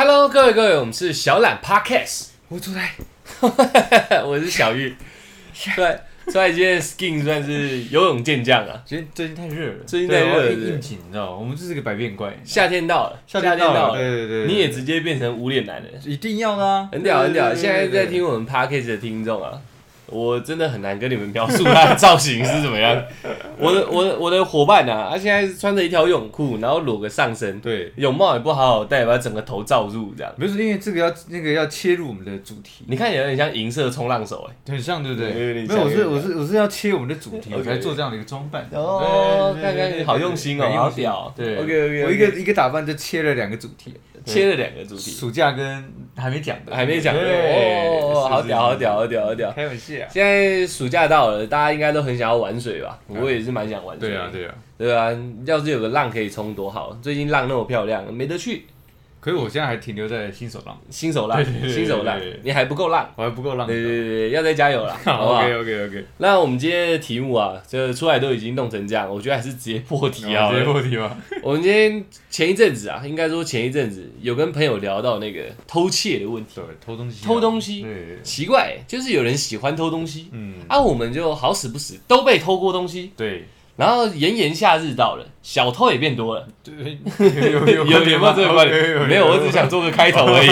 Hello，各位各位，我们是小懒 Podcast，我出来，我是小玉。对，出来今天 Skin 算是游泳健将啊。今天最近太热了，最近太热了应景，你知道吗？我们就是个百变怪，夏天到了，夏天到了，对对对，你也直接变成无脸男了，一定要的啊，很屌很屌。现在在听我们 Podcast 的听众啊，我真的很难跟你们描述他的造型是怎么样。我的我的我的伙伴啊，他现在穿着一条泳裤，然后裸个上身，对，泳帽也不好好戴，把整个头罩住，这样。不是因为这个要那个要切入我们的主题，你看起来有点像银色冲浪手哎、很像对不对？有点没有，我是我是我是要切我们的主题，我才做这样的一个装扮。哦看看对对好用心哦好屌。对。OK，OK，OK。我一个一个打扮就切了两个主题，切了两个主题，暑假跟还没讲的，还没讲的对哦，好屌，好，屌，好屌，好屌！开玩笑。现在暑假到了，大家应该都很想要玩水吧？我也是蛮想玩水。对啊，对啊。对啊，要是有个浪可以冲多好！最近浪那么漂亮，没得去，可是我现在还停留在新手浪，新手浪新手浪你还不够浪。我还不够浪。对对对对，要再加油了，好不好 OK OK OK，那我们今天的题目啊，这出来都已经弄成这样，我觉得还是直接破题啊。直接破题吧。我们今天前一阵子啊，应该说前一阵子有跟朋友聊到那个偷窃的问题。对，偷东西啊，偷东西对，奇怪，就是有人喜欢偷东西，嗯，啊，我们就好死不死都被偷过东西，对，然后炎炎夏日到了，小偷也变多了，对，有有有没有这个观点？没有，我只想做个开头而已。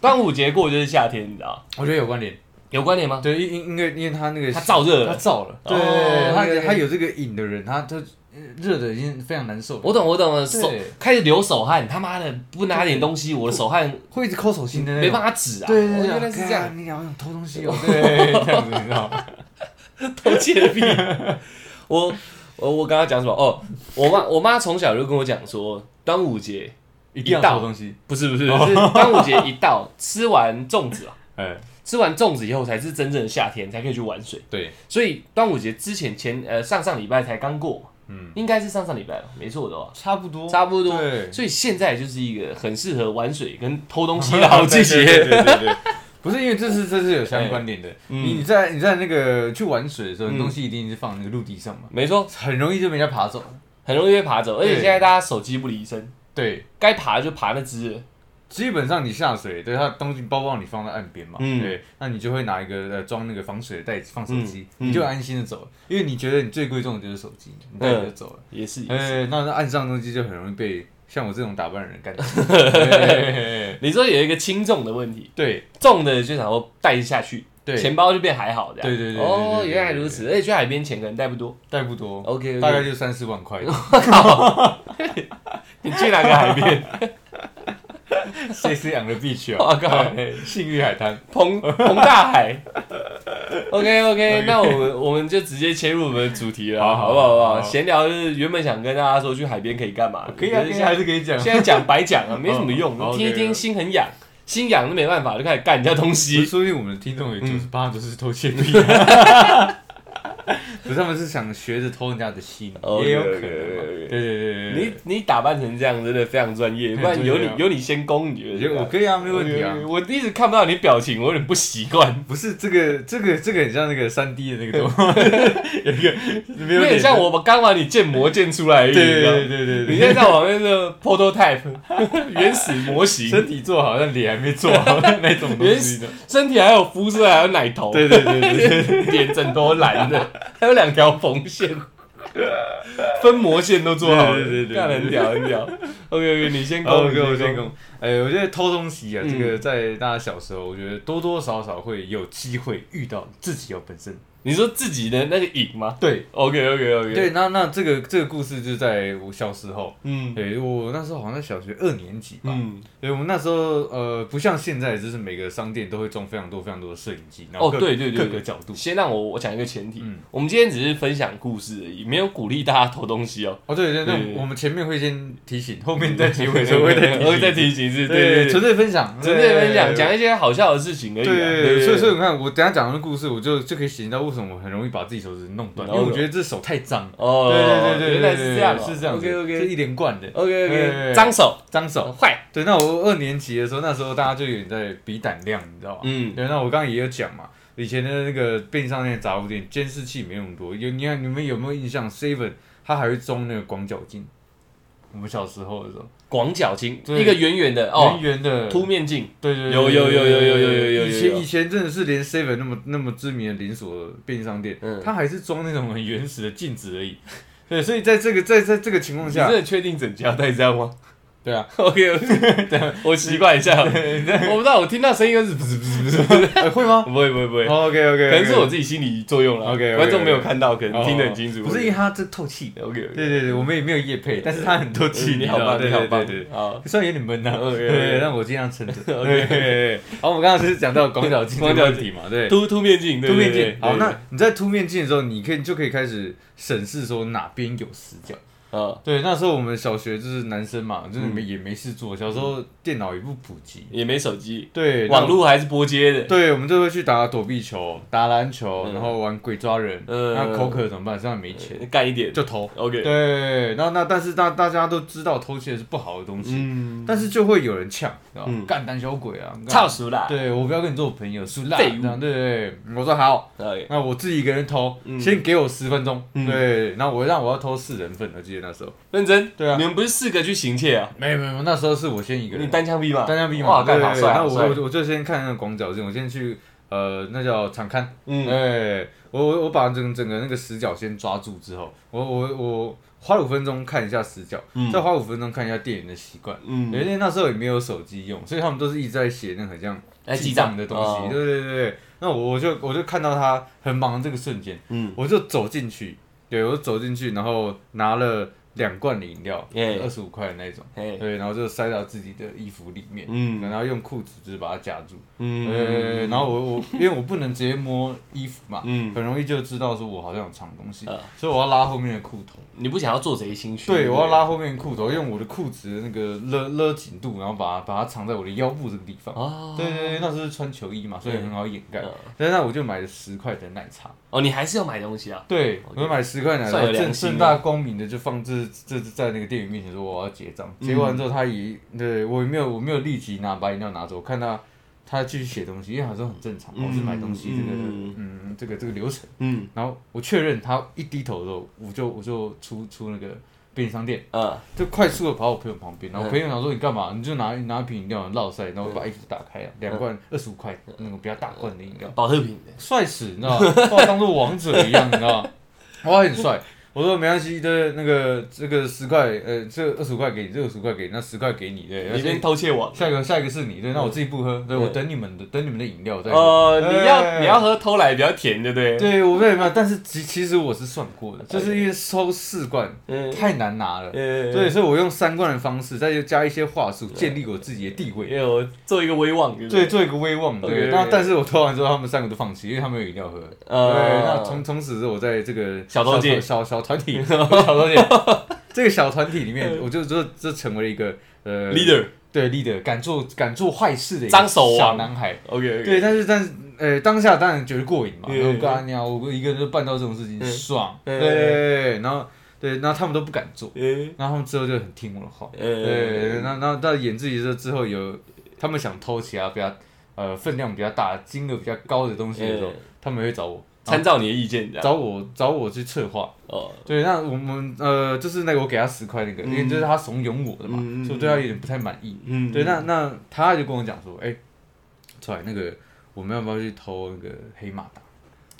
端午节过就是夏天，你知道我觉得有关联。有关联吗？对，因因因为因为他那个他燥热他，燥了，哦对，他他有这个瘾的人，他他呃热的已经非常难受，我懂我懂了，手开始流手汗，他妈的不拿点东西，我的手汗会一直抠手心的没办法止啊。对对对，哦原来是这样，干你好像偷东西哦，对，这样子你知道吗？偷窃的屁。我我我刚刚讲什么？哦，我妈我妈从小就跟我讲说，端午节一定要到偷东西，不是不是，是端午节一到，吃完粽子啊，哎，吃完粽子以后才是真正的夏天，才可以去玩水。对，所以端午节之前前呃上上礼拜才刚过嘛，嗯，应该是上上礼拜吧，没错的吧，差不多，差不多。对所以现在就是一个很适合玩水跟偷东西的 好季节。对对对对对。不是因为这是这是有相关联的，嗯。你你在你在那个去玩水的时候，东西一定是放那个陆地上嘛，没错，很容易就被人家爬走。很容易被爬走，而且对现在大家手机不离身，对，该爬就爬那只。了。基本上你下水，对它东西包包你放在岸边嘛，嗯。对，那你就会拿一个呃装那个防水的袋子放手机，嗯。嗯。你就安心的走，因为你觉得你最贵重的就是手机，你带着就走了。也是也是。哎、那那岸上的东西就很容易被像我这种打扮的人干 你说有一个轻重的问题，对重的就想说带下去，对，钱包就变还好这样。对对对对哦，原来如此，而且去海边钱可能带不多。带不多 OK，大概就三四万块。你去哪个海边？C C 养的 beach 我啊，靠对信誉海滩。彭彭大海。OK OK，那我们我们就直接切入我们的主题了，好好不好？好不好？闲聊就是原本想跟大家说去海边可以干嘛，可以啊，现在还是可以讲。现在讲白讲啊，没什么用，哦听一听心很痒，心痒就没办法，就开始干人家东西。说不定我们的听众有九十八都是偷窃癖。不是，他们是想学着偷人家的心，哦也有可能嘛。对对对对对，你你打扮成这样真的非常专业，不然有你有你先攻，你觉得得我可以啊，没问题啊。我一直看不到你表情，我有点不习惯，不是这个这个这个很像那个三 D 的那个动画，有一个有点像。我们刚把你建模建出来对对对对对。你现在在旁边是 prototype 原始模型，身体做好，但脸还没做好那种东西的。身体还有肤色，还有奶头，对对对对对，脸整头蓝的，还有两条缝线，分模线都做好了，对对对对干得很屌很屌。OK OK，你先攻，我先先攻。哎，我觉得偷东西啊，嗯这个在大家小时候，我觉得多多少少会有机会遇到自己有本身。你说自己的那个瘾吗？对？OK OK OK，对，那那这个这个故事就是在我小时候，嗯。对我那时候好像在小学二年级吧。嗯，对，我们那时候呃，不像现在，就是每个商店都会装非常多非常多的摄影机，然后哦各对对对各个角度。先让我我讲一个前提，嗯。我们今天只是分享故事而已，没有鼓励大家偷东西哦。哦，对对，对那我们前面会先提醒，后面再结尾的时候会再提醒，会再提醒是，对纯粹分享，纯粹分享，讲一些好笑的事情而已啊。对对所以所以你看，我等下讲的故事，我就就可以显示到为什么我很容易把自己手指弄断，因为我觉得这手太脏。哦，对对对对，原来是这样哦，是这样子。OK 是 OK 一连贯的。OK 对 OK，脏手。脏手，坏，对，那我二年级的时候，那时候大家就有点在比胆量，你知道吗？嗯，对，那我刚刚也有讲嘛，以前的那个便利商店杂货店监视器没那么多，有你看你们有没有印象？Seven 它还会装那个广角镜，我们小时候的时候，广角镜，对一个圆圆的圆哦，圆的，凸面镜，对对对，有有有有有有有有有以前以前真的是连 seven 那么那么知名的连锁便利商店，嗯它还是装那种很原始的镜子而已。对，所以在这个在在这个情况下你真，的确定整家带这样吗对啊？OK，我习惯一下，我不知道，我听到声音就是不是不是不是。会吗？不会不会不会，？OK OK，可能是我自己心理作用了 OK，OK，OK 观众没有看到，可能听得很清楚。不是因为它这透气。OK，对对对，我们也没有夜配，但是它很透气，你好棒，你好棒对虽然有点闷呐对，让我尽量撑着。对对对对，好，我们刚刚是讲到广角镜这个问题嘛，对。凸凸面镜，对凸面对对镜，好，那你在凸面镜的时候，你可以就可以开始审视说哪边有死角。啊，对，那时候我们小学就是男生嘛，就是嗯。没也没事做，小时候电脑也不普及，也没手机，对，网络还是拨接的，对，我们就会去打躲避球、打篮球，嗯。然后玩鬼抓人。嗯。那口渴怎么办？身上没钱，干一点。就偷。，OK，对，那那但是大大家都知道偷窃是不好的东西，嗯，但是就会有人呛，知道吧嗯。干胆小鬼啊！干操熟啦，对我不要跟你做朋友，输啦，这样对对对，我说好那我自己一个人偷，嗯。先给我十分钟，嗯。对，然后我让我要偷四人份，我记得那时候，认真，对啊。你们不是四个去行窃啊？没有没有，那时候是我先一个人。你，单枪匹马，单枪匹马，哇，对干好帅，我我我就先看那个广角镜，我先去呃那叫场刊，嗯，哎，我我我把整整个那个死角先抓住之后，我我我花五分钟看一下死角，嗯。再花五分钟看一下店员的习惯。嗯。因为那时候也没有手机用，所以他们都是一直在写那个很像来记记账账的东西。哦。对对对对，那我我就我就看到他很忙的这个瞬间，嗯，我就走进去，对我走进去，然后拿了两罐的饮料，哎二十五块的那种，嘿，对，然后就塞到自己的衣服里面，嗯。然后用裤子就是把它夹住，嗯，呃，然后我我因为我不能直接摸衣服嘛，嗯。很容易就知道说我好像有藏东西，啊所以我要拉后面的裤头。你不想要做贼心虚？对，我要拉后面的裤头，用我的裤子的那个勒勒紧度，然后把它把它藏在我的腰部这个地方。哦，对对对，那时候是穿球衣嘛，所以很好掩盖。嗯。但那我就买了十块的奶茶，哦，你还是要买东西啊？对，我就买十块奶茶，正正大光明的就放这这在那个店员面前说我要结账，结完之后他也对我没有我没有立即拿把饮料拿走，我看他他继续写东西，因为好像很正常，我是买东西这个嗯嗯这个这个流程。嗯。然后我确认他一低头的时候，我就我就出出那个便利商店。嗯，就快速的跑我朋友旁边，然后嗯我朋友想说你干嘛？你就拿拿一瓶饮料绕塞，然后把衣服打开啊，两罐二十五块那种比较大罐的饮料，保特瓶的，帅死，你知道吗？把我当做王者一样，你知道吗？我很帅。我说没关系的，那个这个十块，呃，这二十五块给你，这二十五块给你，那十块给你，对，你先偷窃我。下一个下一个是你，对，那我自己不喝，对嗯我等你们的，等你们的饮料再喝。哦，你要哎你要喝偷来比较甜，对不对？对，我没有没有，但是其其实我是算过的，就是因为收四罐嗯，太难拿了，呃对，，所以我用三罐的方式，再加一些话术，建立我自己的地位。因为我做一个威望，对？做一个威望。对那但是我偷完之后，他们三个都放弃，因为他们有饮料喝。对，呃，那从从此之后，我在这个小偷界小小团体，这个小团体里面，我就就就成为了一个呃 leader。对 leader，敢做敢做坏事的一个张手小男孩。OK，对，但是但是呃，当下当然觉得过瘾嘛，嗯。然后干娘，我一个人就办到这种事情，嗯。爽。嗯。对对对对，然后对，然后他们都不敢做，呃然后他们之后就很听我的话。呃，对，那那到演自己的之后有，他们想偷其他比较呃分量比较大、金额比较高的东西的时候，嗯。他们会找我，参照你的意见，这样。找我找我去策划。哦，对，那我们呃就是那个我给他十块那个，因为就是他怂恿我的嘛，所以我对他有点不太满意。嗯，对，那那他就跟我讲说，哎、出来那个我们要不要去偷那个黑马达？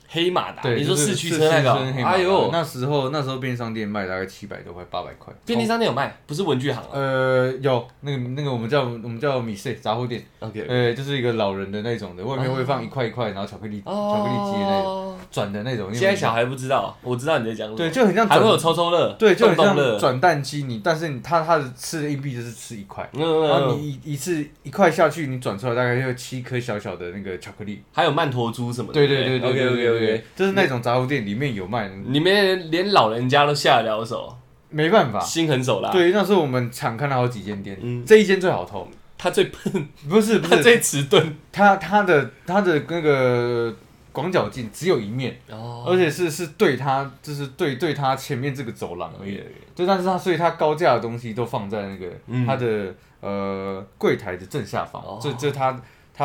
黑马达，对，就是你说市区车那个哦市区黑，马达哎呦，那时候那时候便利商店卖大概七百多块、八百块。便利商店有卖，不是文具行啊。呃，有那个那个我们叫我们叫米 C 杂货店，OK，呃，就是一个老人的那种的，外面会放一块一块，然后巧克力巧克力机的那种哦，转的那种。现在小孩不知道，我知道你在讲什么。对，就很像转还会有抽抽乐，对，就很像动动乐。转蛋机，你但是你他他的吃的硬币就是吃一块，嗯然后你一一次一块下去，你转出来大概就七颗小小的那个巧克力。还有曼陀珠什么的。对对对对 OK 对 OK 对对，就是那种杂货店里面有卖的，里面连老人家都下得了手，没办法。心狠手辣。，对，那时候我们常看到好几间店嗯，这一间最好偷。他最笨，不是不是，他最迟钝。他他的他的那个广角镜只有一面，哦而且是是对他，就是对对他前面这个走廊而已。对，但是他所以他高价的东西都放在那个嗯它的呃柜台的正下方哦，这这它他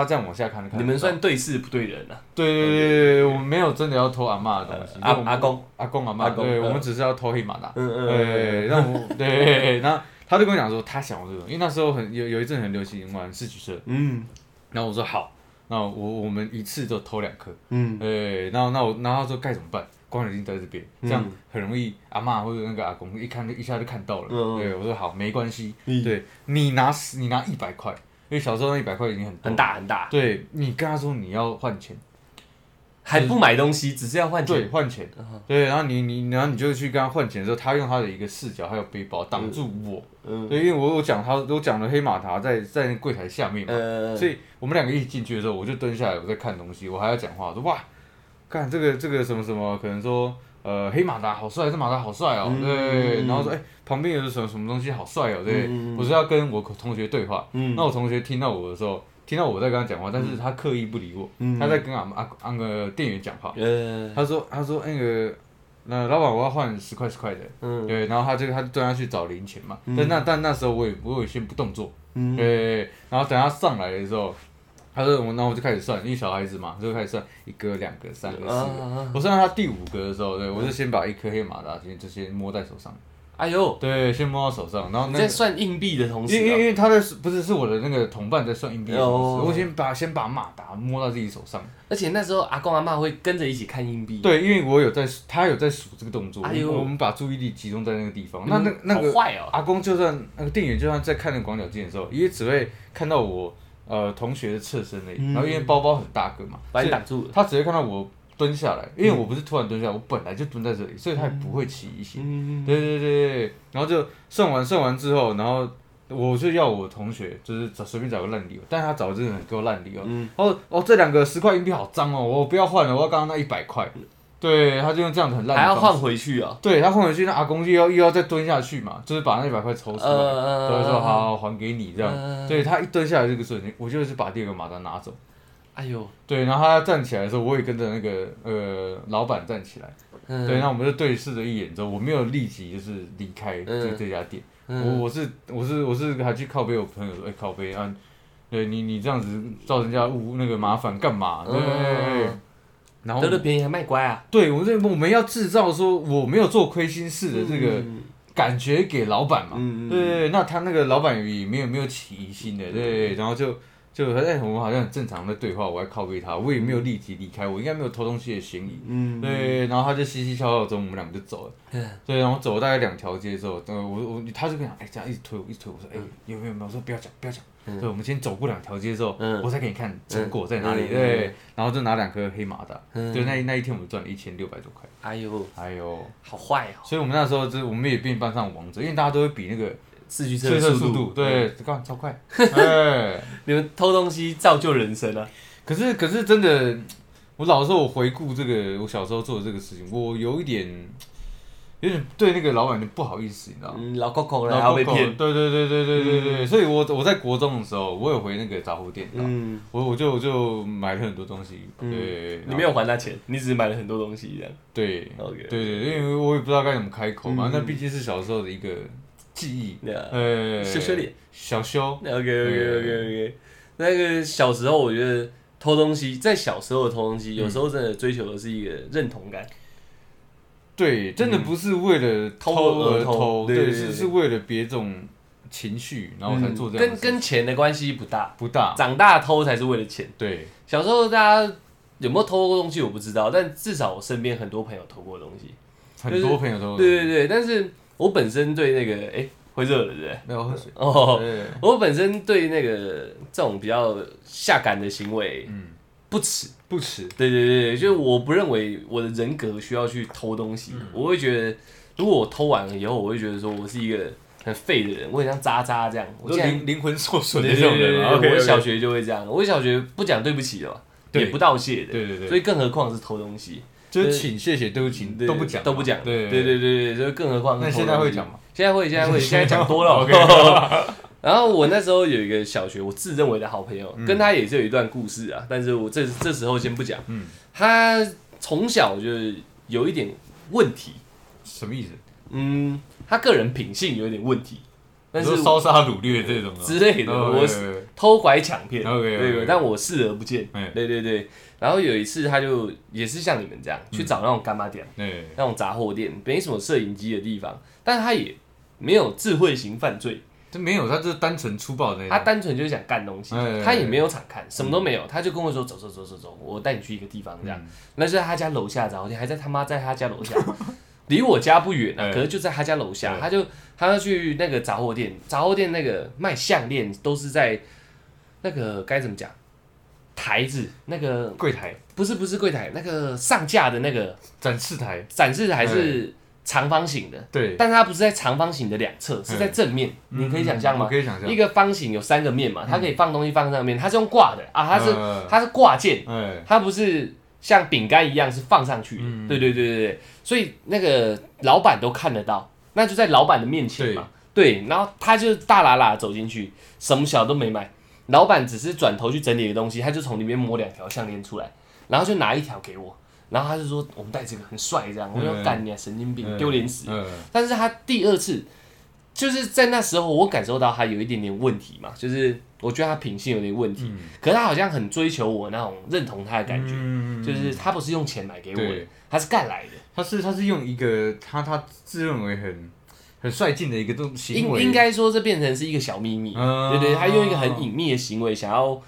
这样往下看，看你们算对事不对人啊？对对对对对，我们没有真的要偷阿嬷的东西，阿阿公阿公阿嬷，阿公对，嗯我们只是要偷黑马达。嗯嗯对，然后我对，然后他就跟我讲说，他想要这种，因为那时候很有有一阵很流行玩四驱车，嗯然后我说好，那我我们一次就偷两颗，嗯对，然后那我然后他说该怎么办？光眼睛在这边，这样嗯很容易阿嬷或者那个阿公一看就一下就看到了。对，我说好，没关系。嗯对你拿，你拿一百块，因为小时候那一百块已经很很。大很大，对你跟他说你要换钱，还不买东西，只是要换对，钱。换钱嗯，对，然后你你然后你就去跟他换钱的时候，他用他的一个视角还有背包挡住我，嗯对，因为我我讲他我讲了黑马达在在那柜台下面嘛，呃，所以我们两个一起进去的时候，我就蹲下来我在看东西，我还要讲话，我说哇，看这个这个什么什么，可能说呃黑马达好帅，这马达好帅哦，嗯对，然后说哎、旁边有什么什么东西好帅哦，对，嗯我是要跟我同学对话，嗯。那我同学听到我的时候，听到我在跟他讲话，但是他刻意不理我，嗯他在跟阿阿那个店员讲话，呃。他说他说那个那老板我要换十块十块的，嗯。对，然后他就他就蹲下去找零钱嘛，嗯。但那但那时候我也我也先不动作，嗯。对，然后等他上来的时候，他说我，然后我就开始算，因为小孩子嘛，就开始算一个、两个、三个、四个。啊我算到他第五个的时候，对我就先把一颗黑马达先就先摸在手上，哎呦，对，先摸到手上，然后你在那个。算硬币的同时因为因啊，为他的不是是我的那个同伴在算硬币的同时，哦我先把先把马达摸到自己手上。而且那时候阿公阿妈会跟着一起看硬币，对，因为我有在，他有在数这个动作，哎呦我们把注意力集中在那个地方。嗯，那那那个好坏哦，阿公就算那个店员就算在看那个广角镜的时候，也只会看到我呃同学的侧身而已。嗯然后因为包包很大个嘛，把你以挡住了，他直接看到我蹲下来，因为我不是突然蹲下来，我本来就蹲在这里，所以他也不会起疑心。嗯，对对对对，然后就算完算完之后，然后我就要我同学就是找随便找个烂理由，但是他找的真的很够烂理由。嗯他说哦这两个十块硬币好脏哦，我不要换了，我要刚刚那一百块。对，他就用这样子很烂的方式还要换回去啊，对他换回去，那阿公又要又要再蹲下去嘛，就是把那一百块抽出来，呃所以说好好还给你这样。呃对他一蹲下来这个瞬间，我就是把第二个马达拿走。哎呦，对，然后他站起来的时候，我也跟着那个呃老板站起来。嗯对，那我们就对视了一眼之后，我没有立即就是离开这、嗯这家店。我嗯我是我是我是还去靠背我朋友说，哎、靠背啊，对你你这样子造成人家误那个麻烦干嘛？对。然后得了便宜还卖乖啊，对我这我们要制造说我没有做亏心事的这个。嗯感觉给老板嘛，对对对，那他那个老板也没有没有起疑心的，对对对，然后就就哎，我们好像很正常的对话，我还靠背他，我也没有立即离开，我应该没有偷东西的嫌疑，嗯，对，然后他就嘻嘻笑笑中，我们两个就走了，嗯。对，然后走了大概两条街之后，呃，我我他就跟我讲，哎，这样一直推我，一直推我，我说，哎，有没有没有？我说不要讲不要讲，嗯。对，我们先走过两条街之后，嗯。我再给你看成果在哪里，对，然后就拿两颗黑马达，嗯。对，那一那一天我们赚了一千六百多块，哎呦，哎呦。好坏哦，所以我们那时候就是我们也变班上王者，因为大家都会比那个四驱车的速度，嗯，对，干超快，哎，你们偷东西造就人生啊，可是可是真的，我老实说，我回顾这个我小时候做的这个事情，我有一点有点对那个老板就不好意思，你知道？吗？嗯，老 Coco 了，然后还被骗，对对对对对对对，所以我我在国中的时候，我有回那个杂货店，嗯，我我就我就买了很多东西，嗯。对，你没有还他钱，你只是买了很多东西这样。对 OK 对对，因为我也不知道该怎么开口嘛，嗯。那毕竟是小时候的一个记忆，对啊呃，羞羞脸。小修，OK OK OK OK，那个小时候我觉得偷东西，在小时候的偷东西，有时候真的追求的是一个认同感。对，真的不是为了偷偷而偷对，是是为了别种情绪，然后才做这样的跟。跟钱的关系不大，不大，长大偷才是为了钱。对，小时候大家有没有偷过东西我不知道，但至少我身边很多朋友偷过东西。很多朋友偷对对对，但是我本身对那个哎、会热了对不对？没有喝水。哦，对，我本身对那个这种比较下感的行为嗯，不耻。不耻。对对对对，就是我不认为我的人格需要去偷东西，嗯我会觉得如果我偷完了以后，我会觉得说我是一个很废的人，我很像渣渣这样。我灵灵魂受损的对这种人嘛。对对对 OK，我小学就会这样，我小学不讲对不起的嘛，也不道谢的，对对对所以更何况是偷东西，就是请、谢谢、对不起对都不讲，都不讲，对对对对对，所以更何况是那现在会讲吗？现在会，现在会，现在讲多了。然后我那时候有一个小学，我自认为的好朋友，跟他也是有一段故事啊，但是我这这时候先不讲。嗯，他从小就是有一点问题，什么意思？嗯，他个人品性有一点问题，但是烧杀掳掠这种的之类的，哦我是偷拐抢骗对对，但我视而不见，哎。对对对。然后有一次，他就也是像你们这样去找那种干妈店、那种杂货店，没什么摄影机的地方，但他也没有智慧型犯罪，这没有，他就是单纯粗暴的那种。他单纯就是想干东西哎，他也没有场看，什么都没有，他就跟我说走走走走走，我带你去一个地方这样。那就在他家楼下杂货店，还在他妈在他家楼下，离我家不远啊，哎。可是就在他家楼下，哎。他就他要去那个杂货店，杂货店那个卖项链都是在那个该怎么讲台子那个柜台、不是不是柜台那个上架的那个展示台，展示台是长方形的，对，但它不是在长方形的两侧，是在正面，你可以想象吗？可以想象。一。个方形有三个面嘛，它可以放东西放上面，它是用挂的啊，它是呃它是挂件，哎，它不是像饼干一样是放上去。的。嗯。对对对对对，所以那个老板都看得到，那就在老板的面前嘛。对，然后他就大喇喇走进去，什么小都没买，老板只是转头去整理个东西，他就从里面摸两条项链出来，然后就拿一条给我，然后他就说我们戴这个很帅这样，我说嗯干你啊神经病，嗯丢脸死。嗯但是他第二次，就是在那时候我感受到他有一点点问题嘛，就是我觉得他品性有点问题，嗯。可是他好像很追求我那种认同他的感觉，嗯。就是他不是用钱买给我的，他是干来的，他是他是用一个他他自认为很很率劲的一个动行为，应应该说这变成是一个小秘密，嗯对对，他用一个很隐秘的行为想要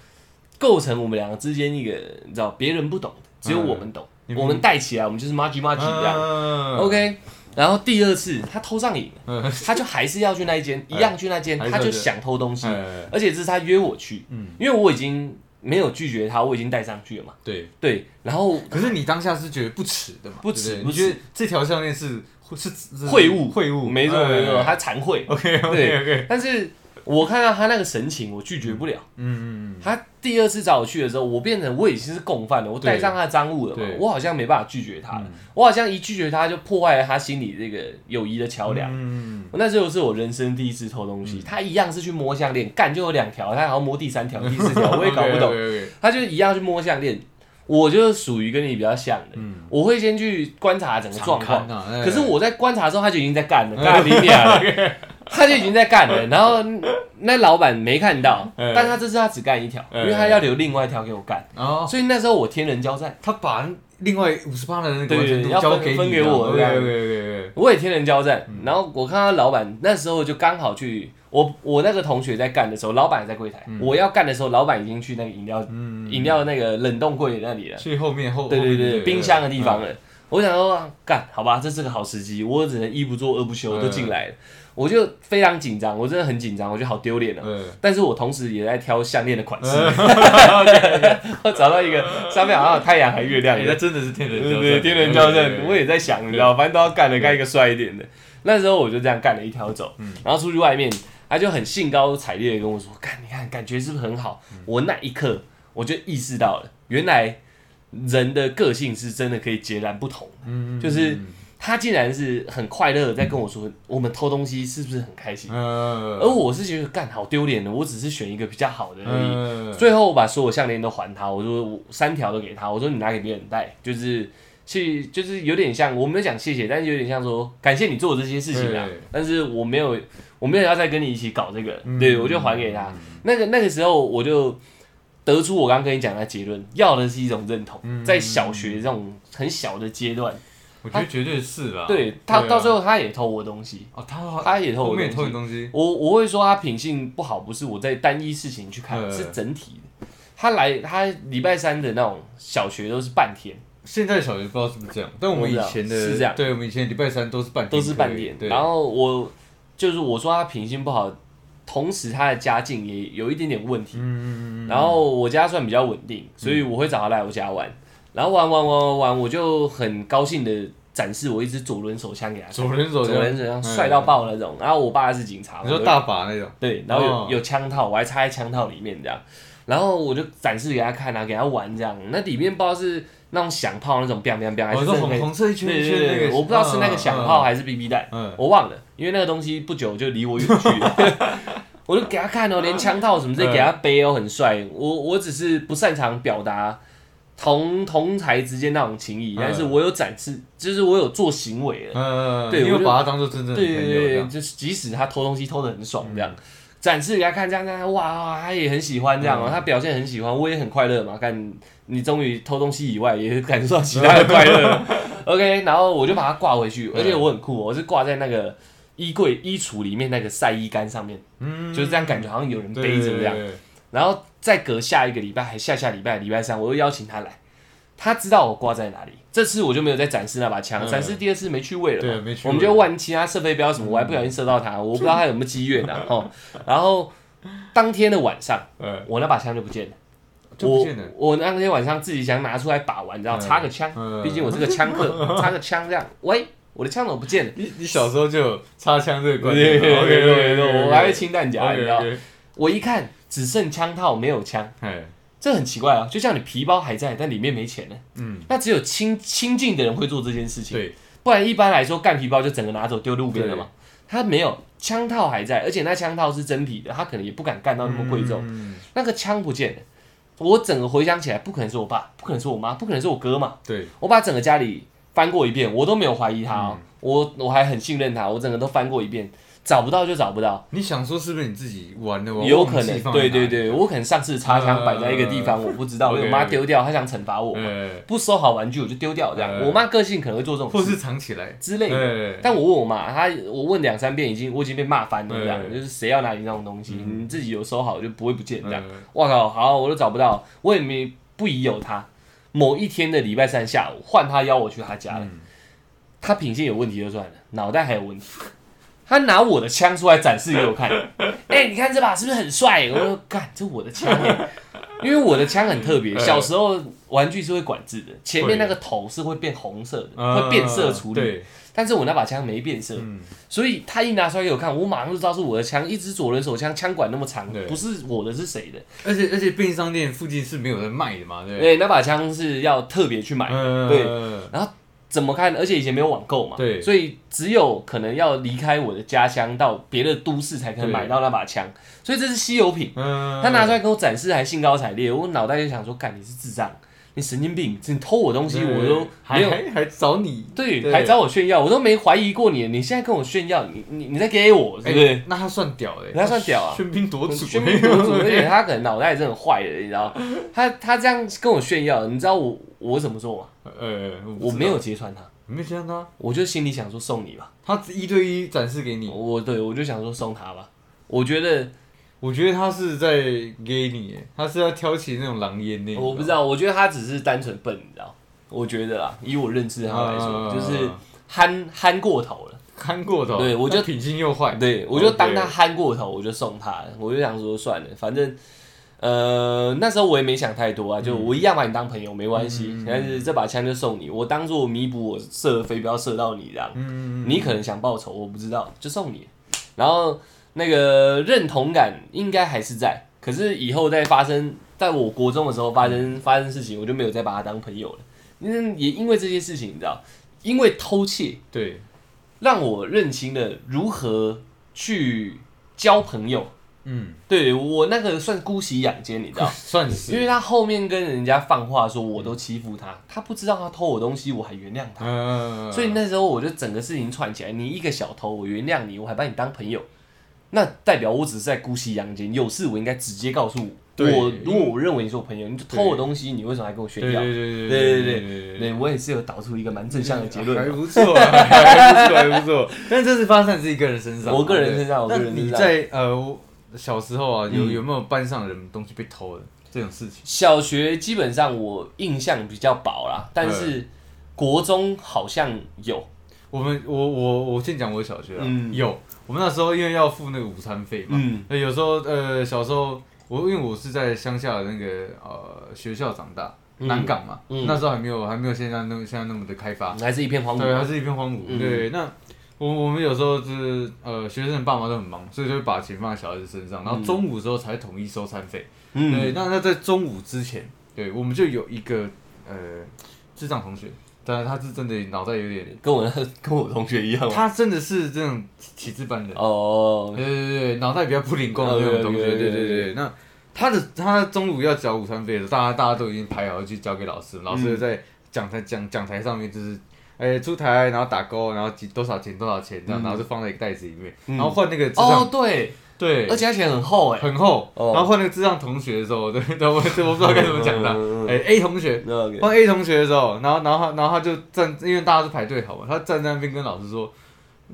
构成我们两个之间一个你知道别人不懂的，只有我们懂，嗯我们带起来我们就是 m a g i 这样、嗯。OK。然后第二次他偷上瘾他就还是要去那一间，一样去那间，他就想偷东西，哎而且这是他约我去，嗯。因为我已经没有拒绝他，我已经带上去了嘛。对，对，然后可是你当下是觉得不耻的嘛？不耻你觉得这条项链是是是秽物秽物，没错没错，他惭愧，OK OK OK，但是我看到他那个神情，我拒绝不了。嗯嗯他第二次找我去的时候，我变成我已经是共犯了，我带上他的赃物了嘛，我好像没办法拒绝他了。嗯，我好像一拒绝他就破坏了他心里这个友谊的桥梁。嗯，那时候是我人生第一次偷东西，他一样是去摸项链，干就有两条，他还要摸第三条、第四条，我也搞不懂。他就一样去摸项链，我就是属于跟你比较像的，嗯，我会先去观察整个状况。可是我在观察的时候，他就已经在干了，干你俩了，他就已经在干了。然后那老板没看到，嗯。但他这次他只干一条，因嗯为他要留另外一条给我干，哦，所以那时候我天人交战，他把另外五十八的那个交给你分给我这样。OK OK 我也天人交战。嗯。然后我看到老板那时候就刚好去，我我那个同学在干的时候，老板也在柜台，我要干的时候，老板已经去那个饮料嗯，饮料那个冷冻柜那里了。去后面后对对对，冰箱的地方了。我想说，干好吧，这是个好时机，我只能一不做二不休，嗯。都进来了，我就非常紧张，我真的很紧张，我觉得好丢脸哦。嗯，但是我同时也在挑项链的款式，找到一个上面好像有太阳还月亮那，真的是天人交战，天人交战，我也也在想，你知道，反正都要干的，干一个帅一点的。那时候我就这样干了一条走，然后出去外面，他就很兴高采烈的跟我说：“干，你看，感觉是不是很好？”我那一刻我就意识到了，原来人的个性是真的可以截然不同的。嗯就是他竟然是很快乐的在跟我说，我们偷东西是不是很开心？呃而我是觉得干好丢脸的，我只是选一个比较好的而已。嗯。最后我把所有项链都还他，我说我三条都给他，我说你拿给别人戴，就是去就是有点像我没有讲谢谢，但是有点像说感谢你做的这些事情啊，但是我没有我没有要再跟你一起搞这个，嗯。对我就还给他。那个那个时候我就得出我刚刚跟你讲的结论，要的是一种认同，嗯。在小学这种很小的阶段，我觉得绝对是啦，对他啊到最后他也偷我东西。哦，他他也偷我东西偷你东西，我我会说他品性不好，不是我在单一事情去看，嗯是整体的。他来，他礼拜三的那种小学都是半天，现在小学不知道是不是这样，但我们以前的是这样对我们以前礼拜三都是半天都是半天。对，然后我就是我说他品性不好，同时他的家境也有一点点问题。嗯然后我家算比较稳定，所以我会找他来我家玩。然后玩玩玩玩玩，我就很高兴的展示我一支左轮手枪给他看，左轮手枪左轮手枪帅到爆那种。然后我爸是警察，你说大把那种，对，然后有、哦有枪套，我还插在枪套里面这样，然后我就展示给他看啊，给他玩这样。那里面不知道是那种响炮那种 biang biang biang，还我说是真的可以红红色一圈对一圈那个，我不知道是那个响炮嗯还是 BB 弹，嗯我忘了，因为那个东西不久就离我远去了。我就给他看哦，连枪套什么这些给他背哦，很帅。我我只是不擅长表达同同才之间那种情谊，嗯但是我有展示，就是我有做行为了。嗯，对我就把他当做真正的对朋友这对对，就是即使他偷东西偷的很爽这样，展示给他看，这样这样，哇，他也很喜欢这样哦，嗯他表现很喜欢，我也很快乐嘛。看你终于偷东西以外，也感受到其他的快乐。OK，然后我就把它挂回去，而且我很酷哦，我是挂在那个衣柜衣橱里面那个晒衣杆上面，嗯就是这样，感觉好像有人背着这样。对对对然后再隔下一个礼拜，还下下礼拜礼拜三，我又邀请他来，他知道我挂在哪里。这次我就没有再展示那把枪，嗯展示第二次没去位了嘛，对没去位我们就玩其他射飞镖什么，我还不小心射到他，我不知道他有没有机缘啊。哦，然后当天的晚上，呃，我那把枪就不见了。就不见了。我我那天晚上自己想拿出来把玩，你知道，嗯插个枪，嗯毕竟我是个枪客，插个枪这样。喂，我的枪怎么不见了？你你小时候就有插枪这个观对念对我一看只剩枪套没有枪，哎，这很奇怪啊，就像你皮包还在，但里面没钱呢。嗯，那只有亲亲近的人会做这件事情，对，不然一般来说干皮包就整个拿走丢路边了嘛。他没有枪套还在，而且那枪套是真皮的，他可能也不敢干到那么贵重。嗯。那个枪不见了，我整个回想起来，不可能是我爸，不可能是我妈，不可能是我哥嘛。对，我把整个家里翻过一遍，我都没有怀疑他我我还很信任他，我整个都翻过一遍，找不到就找不到。你想说是不是你自己玩的？我有可能，对对对，我可能上次插枪摆在一个地方，我不知道，被我妈丢掉，她想惩罚我嘛，呃，不收好玩具我就丢掉这样。嗯我妈个性可能会做这种事或是藏起来之类的。对，但我问我妈，她我问两三遍，已经我已经被骂翻了这样，嗯就是谁要拿你那种东西，你自己有收好就不会不见这样。嗯我靠，好，我都找不到，我也没不疑有他。某一天的礼拜三下午，换他邀我去他家了。嗯他品性有问题就算了，脑袋还有问题。他拿我的枪出来展示给我看，哎、你看这把是不是很帅？我说，干，这我的枪耶，因为我的枪很特别。嗯小时候玩具是会管制的，前面那个头是会变红色的，会。变色处理。对，但是我那把枪没变色，嗯，所以他一拿出来给我看，我马上就知道是我的枪，一支左轮手枪，枪管那么长对，不是我的是谁的？而且而且便利商店附近是没有人卖的嘛，对不对，对，那把枪是要特别去买的，嗯对，怎么看？而且以前没有网购嘛，对所以只有可能要离开我的家乡到别的都市才可能对买到那把枪，所以这是稀有品。嗯，他拿出来跟我展示，还兴高采烈，我脑袋就想说：干，你是智障，你神经病，你偷我东西，我都还没有。还 还找你，对，对还找我炫耀，我都没怀疑过你，你现在跟我炫耀，你你你在给我，是不是？哎那他算屌哎，他算屌啊喧宾夺主，喧宾夺主，而且 他可能脑袋真的很坏的，你知道？他他这样跟我炫耀，你知道我我怎么做吗？呃，我没有，揭穿他，你没有见到他，我就心里想说送你吧，他一对一展示给你，我对我就想说送他吧。我觉得我觉得他是在给你，哎他是要挑起那种狼烟那种，我不知道，我觉得他只是单纯笨，你知道？我觉得啦，以我认识他来说，啊就是憨憨过头了。憨过头，对我就品性又坏，对，我就当他憨过头，我就送他了。我就想说算了，反正呃那时候我也没想太多啊，就我一样把你当朋友没关系，嗯但是这把枪就送你，我当做弥补我射飞镖射到你这样。嗯，你可能想报仇，我不知道，就送你。然后那个认同感应该还是在，可是以后再发生，在我国中的时候发生发生事情，我就没有再把他当朋友了。嗯，也因为这些事情，你知道，因为偷窃对，让我认清了如何去交朋友。嗯，对我那个算姑息养奸，你知道。算是，因为他后面跟人家放话说我都欺负他，他不知道他偷我东西，我还原谅他。嗯，所以那时候我就整个事情串起来，你一个小偷，我原谅你，我还把你当朋友，那代表我只是在姑息养奸，有事我应该直接告诉我。我如果我认为你是我朋友，你就偷我东西，你为什么还跟我炫耀？对对对对对对对，我也是有导出一个蛮正向的结论，还不错，还不错，还不错。但这是发生在自己个人身上，我个人身上，我个人你在呃小时候啊，有有没有班上人东西被偷了这种事情？小学基本上我印象比较薄啦，但是国中好像有。我们我我我先讲我小学啊，有。我们那时候因为要付那个午餐费嘛，嗯那有时候呃小时候我因为我是在乡下的那个呃学校长大，嗯南港嘛，嗯那时候还没有还没有现在那么现在那么的开发，还是一片荒对，还。是一片荒芜。嗯对，那我我们有时候就是呃，学生的爸妈都很忙，所以就会把钱放在小孩子身上，然后中午的时候才统一收餐费。对，嗯，那那在中午之前，对我们就有一个呃智障同学，当然他是真的脑袋有点，跟我那 跟我同学一样。他真的是这种体质班的。哦，对对对对，脑袋比较不灵光的那种同学对对对。那他的他中午要交午餐费的大家大家都已经排好去交给老师，老师在讲台讲讲台上面就是。哎，出台，然后打勾，然后几多少钱多少钱这样，然后就放在一个袋子里面，然后换那个哦，对，对，而且它钱很厚哎，很厚。哦。然后换那个智障同学的时候，对，对我对我不知道该怎么讲他。嗯嗯嗯哎，A 同学那个换 A 同学的时候，然后然后他然后他就站，因为大家都排队好嘛，他站在那边跟老师说，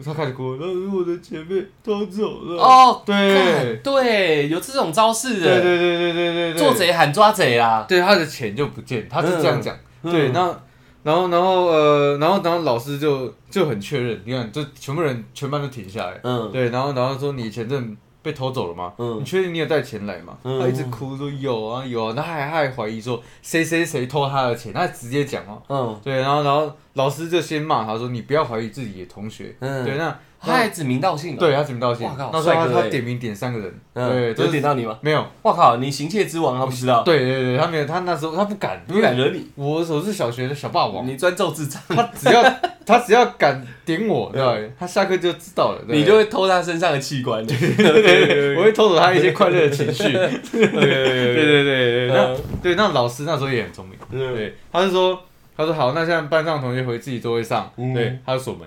他开始哭，老师我的钱被偷走了。哦，对。干对，有这种招式的，对对对对对对对，做贼喊抓贼啦，对他的钱就不见，他是这样讲。嗯对，然后然后然后呃，然后然后老师就就很确认，你看，就全部人全班都停下来。嗯。对，然后然后说你钱真的被偷走了吗？嗯你确定你有带钱来吗？嗯他一直哭说有啊有啊，他还他还怀疑说谁谁谁偷他的钱，他直接讲哦。嗯对，然后然后老师就先骂他说你不要怀疑自己的同学。嗯，对，那他还指名道姓哦，对他指名道姓。哇靠，那时候他点名点三个人，嗯，对，有就是点到你吗？没有，哇靠，你行窃之王，他不知道，对对对，他没有，他那时候他不敢，不敢惹你，我我是小学的小霸王，你专揍智障，他只要 他只要敢点我，对吧？他下课就知道了，你就会偷他身上的器官，对对对对，我会偷走他一些快乐的情绪。对对对对对，那对那老师那时候也很聪明，嗯。对，他就说他说好，那现在班上同学回自己座位上，嗯。对，他就锁门，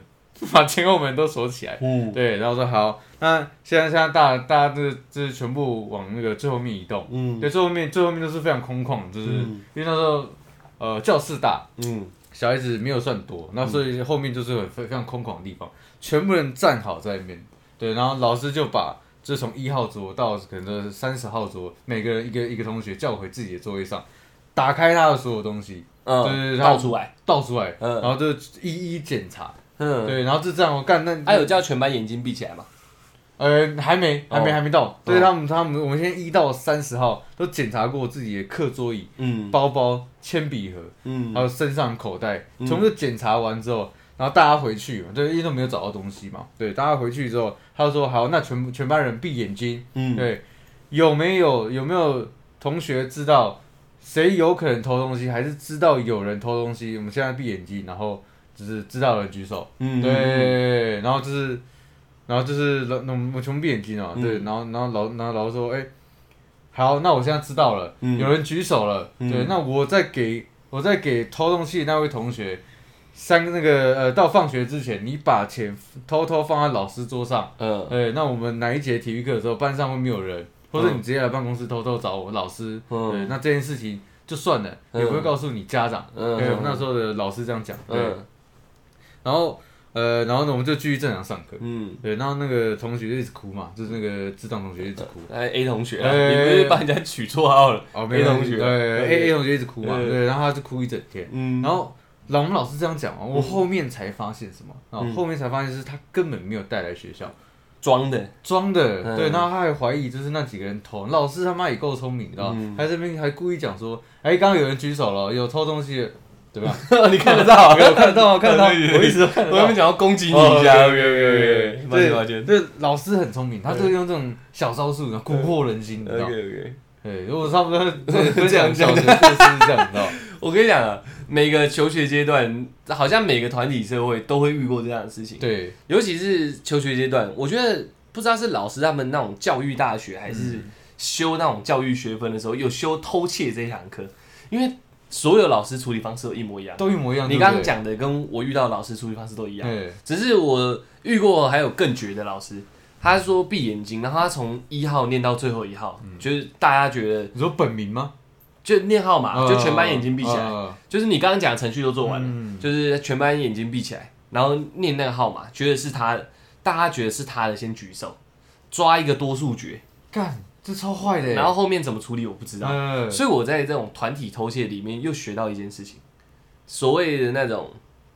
把前后门都锁起来。嗯。对，然后说好，那现在现在大大家这这全部往那个最后面移动，嗯。对，最后面最后面都是非常空旷，就是嗯。因为那时候呃教室大，嗯。小孩子没有算多，那所以后面就是很非非常空旷的地方，全部人站好在那边，对，然后老师就把就从一号桌到可能三十号桌，每个人一个一个同学叫回自己的座位上，打开他的所有东西，嗯，对倒出来，倒出来，嗯。然后就一一检查，嗯，对，然后就这样我干那还有叫全班眼睛闭起来吗？呃还没还没哦还没到，对他们他们我们现在一到三十号都检查过自己的课桌椅、嗯包包、铅笔盒。嗯还有身上口袋，嗯全部都检查完之后，然后大家回去嘛，对，因为都没有找到东西嘛，对，大家回去之后，他就说好，那全部全班人闭眼睛，嗯，对，有没有有没有同学知道谁有可能偷东西，还是知道有人偷东西？我们现在闭眼睛，然后就是知道的人举手，嗯，对，然后就是，然后就是老那我们穷闭眼睛啊，嗯。对，然后然后老然后老师说，哎、好，那我现在知道了，嗯。有人举手了，嗯。对，那我再给我再给偷东西的那位同学。三个那个呃，到放学之前，你把钱偷偷放在老师桌上，嗯。对，那我们哪一节体育课的时候，班上会没有人，或者嗯你直接来办公室偷偷找我老师，嗯。对，那这件事情就算了，嗯也不会告诉你家长。嗯。对，我那时候的老师这样讲，对，嗯然后呃，然后呢，我们就继续正常上课。嗯，对，然后那个同学就一直哭嘛，就是那个智障同学一直哭。哎 A 同学你不是帮人家取绰号了？哦，A 同学对对 A A 同学一直哭嘛，对对，然后他就哭一整天。嗯，然后老我们老师这样讲哦，我后面才发现什么？然后面才发现是他根本没有带来学校。装的，装的，嗯对，然后他还怀疑就是那几个人偷，老师他妈也够聪明，你知道吗嗯？还这边还故意讲说，哎，刚刚有人举手了，有偷东西的，对吧？你看得到？我看得到，看得到，对对对我一直我原本。想要攻击你哦一下，，OK，OK，OK，抱歉抱歉对，老师很聪明，他就用这种小招数，蛊惑人心，你知道吗？，OK。对，如果差不多分享小学故事是这样，你知道吗？我跟你讲啊，每个求学阶段，好像每个团体社会都会遇过这样的事情，对，尤其是求学阶段，我觉得不知道是老师他们那种教育大学，还是修那种教育学分的时候，有修偷窃这一堂课，因为所有老师处理方式都一模一样。都一模一样。你刚刚讲的跟我遇到的老师处理方式都一样，对，只是我遇过还有更绝的老师，他说闭眼睛，然后他从一号念到最后一号，就是大家觉得你说本名吗？就念号码，就全班眼睛闭起来，呃就是你刚刚讲的程序都做完了，嗯。就是全班眼睛闭起来，然后念那个号码，觉得是他，大家觉得是他的，先举手，抓一个多数决，干，这超坏的。然后后面怎么处理我不知道，嗯，所以我在这种团体偷窃里面又学到一件事情，所谓的那种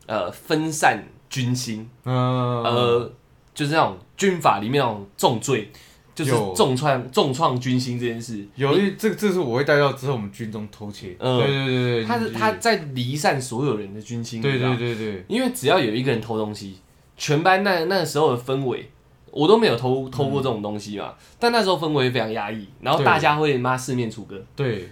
呃分散军心，呃，呃，就是那种军法里面那种重罪，就是重创重创军心这件事。有一这个这是我会带到之后我们军中偷窃。嗯对对对对，他是他在离散所有人的军心，对对对对，因为只要有一个人偷东西，全班那那时候的氛围，我都没有偷偷过这种东西嘛。但那时候氛围非常压抑，然后大家会妈四面楚歌，对，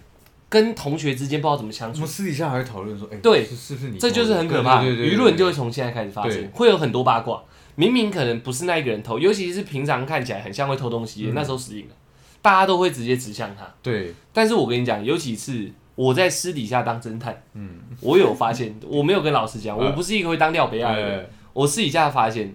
跟同学之间不知道怎么相处我们，私底下还会讨论说，哎，对是是不是你偷的？这就是很可怕。对对对对舆论就会从现在开始发对生，会有很多八卦。明明可能不是那一个人偷，尤其是平常看起来很像会偷东西的，那时候死硬了。大家都会直接指向他。对，但是我跟你讲，有几次我在私底下当侦探，嗯，我有发现，我没有跟老师讲，我不是一个会当廖北亚的人。哎我私底下发现，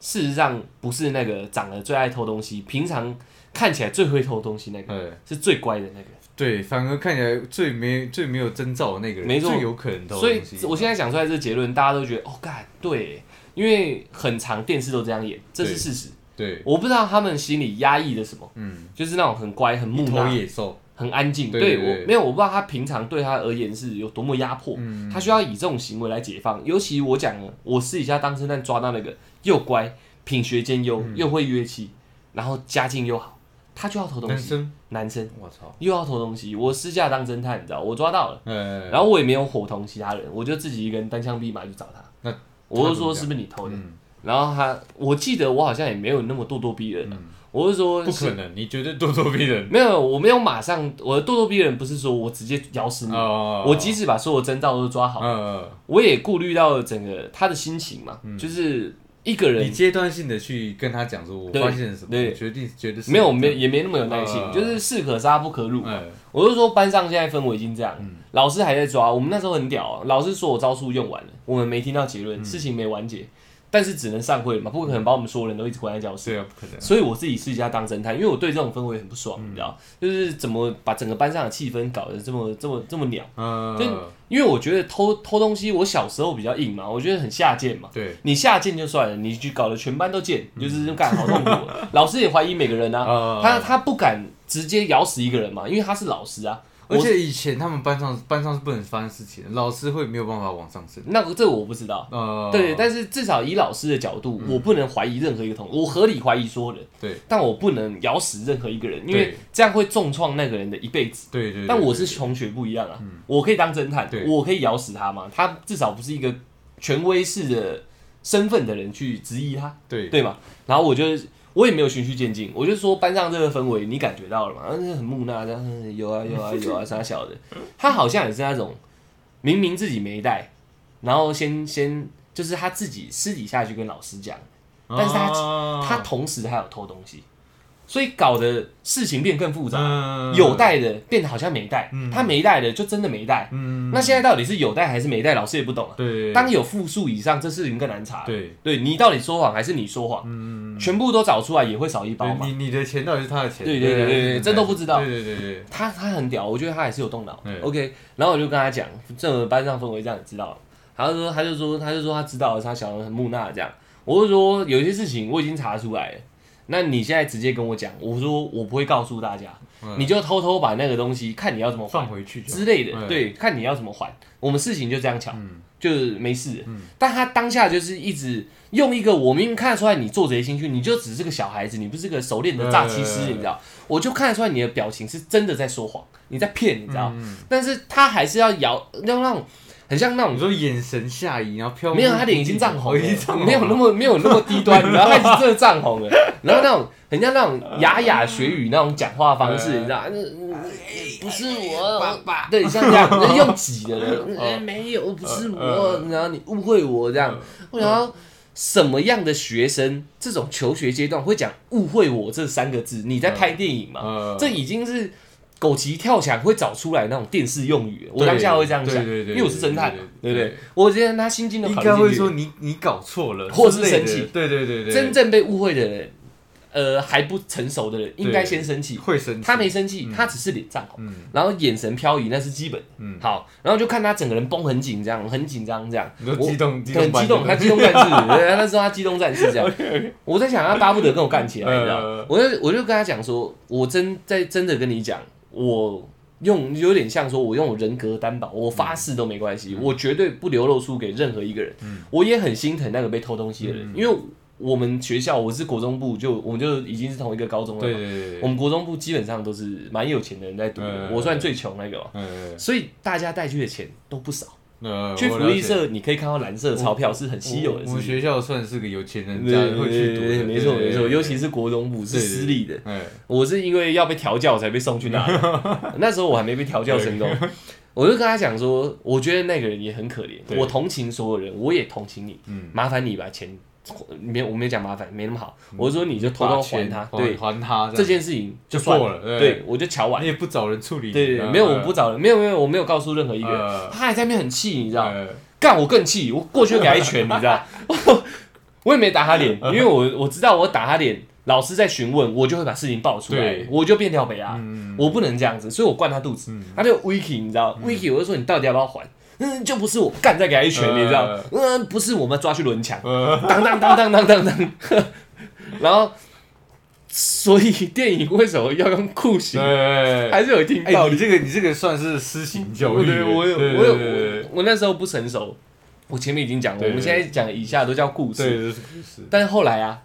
事实上不是那个长得最爱偷东西，平常看起来最会偷东西那个，哎，是最乖的那个。对，反而看起来最没最没有征兆的那个人，没错最有可能偷所以我现在讲出来这个结论，大家都觉得哦，干对，因为很长电视都这样演，这是事实。对，我不知道他们心里压抑的什么，嗯，就是那种很乖、很木一头讷、野兽，很安静。对我没有，我不知道他平常对他而言是有多么压迫，嗯他需要以这种行为来解放。尤其我讲了，我私底下当侦探抓到那个又乖、品学兼优、嗯又会乐器，然后家境又好，他就要偷东西。男生，男生我操，又要偷东西，我私下当侦探，你知道，我抓到了，呃，然后我也没有伙同其他人，我就自己一个人单枪匹马去找他。那我就说是不是你偷的？嗯，然后他，我记得我好像也没有那么咄咄逼人、啊，我是说不可能，你绝对咄咄逼人，没有，我没有马上，我的咄咄逼人不是说我直接咬死你，哦，我即使把所有征兆都抓好，嗯，我也顾虑到整个他的心情嘛，就是一个人你人阶段性的去跟他讲说，我对发现了什么，决定觉得是没有没也没那么有耐心，嗯就是士可杀不可辱。我就说班上现在氛围已经这样，嗯。老师还在抓，我们那时候很屌、啊，老师说我招数用完了，我们没听到结嗯。论，事情没完结，但是只能上会嘛，不可能把我们所有人都一直关在教室。对啊，不可能，所以我自己私底下当侦探，因为我对这种氛围很不爽，嗯你知道，就是怎么把整个班上的气氛搞得这么这么这么鸟。嗯，就因为我觉得偷偷东西，我小时候比较硬嘛，我觉得很下贱嘛。对，你下贱就算了，你去搞得全班都贱，就是干好痛苦。老师也怀疑每个人啊，啊他他不敢直接咬死一个人嘛，因为他是老师啊。而且以前他们班上班上是不能发生事情的，老师会没有办法往上升。那个这我不知道，呃，对，但是至少以老师的角度，我不能怀疑任何一个同学，我合理怀疑所有人，对。但我不能咬死任何一个人，因为这样会重创那个人的一辈子。对对，对但我是同学不一样啊，我可以当侦探，我可以咬死他嘛，他至少不是一个权威式的身份的人去质疑他，对。对嘛？然后我就我也没有循序渐进，我就说班上这个氛围你感觉到了嘛？嗯，很木讷这样，嗯有啊有啊 有啊，傻小的。他好像也是那种明明自己没带，然后先先就是他自己私底下去跟老师讲，但是他啊他同时还有偷东西，所以搞的事情变更复杂。嗯有带的变得好像没带，他没带的就真的没带。嗯，那现在到底是有带还是没带，老师也不懂啊。对，当有复数以上，这事情更难查。对，对你到底说谎还是你说谎，嗯，全部都找出来也会少一包嘛。你你的钱到底是他的钱？对对对对对这都不知道对对对对，他他很屌，我觉得他还是有动脑对。OK，然后我就跟他讲，这个班上氛围这样你知道了。他就说他就说他就说他知道了，他小人很木讷这样。我就说有些事情我已经查出来了，那你现在直接跟我讲，我说我不会告诉大家，嗯你就偷偷把那个东西看你要怎么还放回去就好之类的，嗯对，看你要怎么还。我们事情就这样巧，嗯就是没事了。但他当下就是一直用一个我明明看得出来你做贼心虚，你就只是个小孩子，你不是个熟练的诈欺师，嗯你知道？我就看得出来你的表情是真的在说谎，你在骗，你知道？嗯但是他还是要摇，要那种很像那种你说眼神下移，然后飘，没有，他脸已经涨红了，没有那么没有那么低端，然后他已经真的涨红了，然后那种很像那种雅雅学语那种讲话方式，呃 你知道？嗯不是我，爸爸对，像这样用挤的人，哎没有，不是我，然后你误会我这样，然后。什么样的学生，这种求学阶段会讲“误会我”这三个字？你在拍电影嘛？呃这已经是狗急跳墙会找出来那种电视用语。我对当下会这样想，因为我是侦探嘛，对不对？我觉得他心境都应该会说你你搞错了，或是生气对对对对，真正被误会的人，呃，还不成熟的人，应该先生气。会生气，他没生气，他只是脸涨红，嗯然后眼神飘移，那是基本。嗯好，然后就看他整个人绷很紧，这样很紧张，这样。我很激动，他激动战士，对那时候他激动战士这样。我在想，他巴不得跟我干起来，你知道呃？我就我就跟他讲说，我真在真的跟你讲，我用有点像说，我用我人格担保，我发誓都没关系，我绝对不流露出给任何一个人。我也很心疼那个被偷东西的人，因为我们学校我是国中部，就我们就已经是同一个高中了对嘛。对对对，我们国中部基本上都是蛮有钱的人在读我算最穷那个嗯，嗯。所以大家带去的钱都不少。呃，去福利社，你可以看到蓝色钞票是很稀有的事情。我我们学校算是个有钱人对家对会去读没错没错，尤其是国中部是私立的，，对对哎，我是因为要被调教才被送去那里，那时候我还没被调教成功，我就跟他讲说，我觉得那个人也很可怜，我同情所有人，我也同情你，嗯。麻烦你把钱没有我没有讲麻烦，没那么好，我是说你就偷偷还他，对还他这件事情就算了对对。我就瞧完。你，也不找人处理，对对没有我不找人，没有没有我没有告诉任何一个人，呃他还在那边很气，你知道，呃干我更气，我过去就给他一拳，你知道，我也没打他脸，因为我我知道我打他脸，老师在询问，我就会把事情爆出来，我就变掉北啊，嗯。我不能这样子，所以我灌他肚子，他就 Wiki，你知道，Wiki 我就说你到底要不要还？嗯，就不是我干，再给他一拳，呃你知道，嗯，不是我们抓去轮墙，呃当当当当当当当，然后，所以电影为什么要用酷刑？对，还是有一定哎，道理。你这个你这个算是私刑教育我有我有我我那时候不成熟，我前面已经讲了，我们现在讲以下都叫故，事。这是故事，但是后来啊，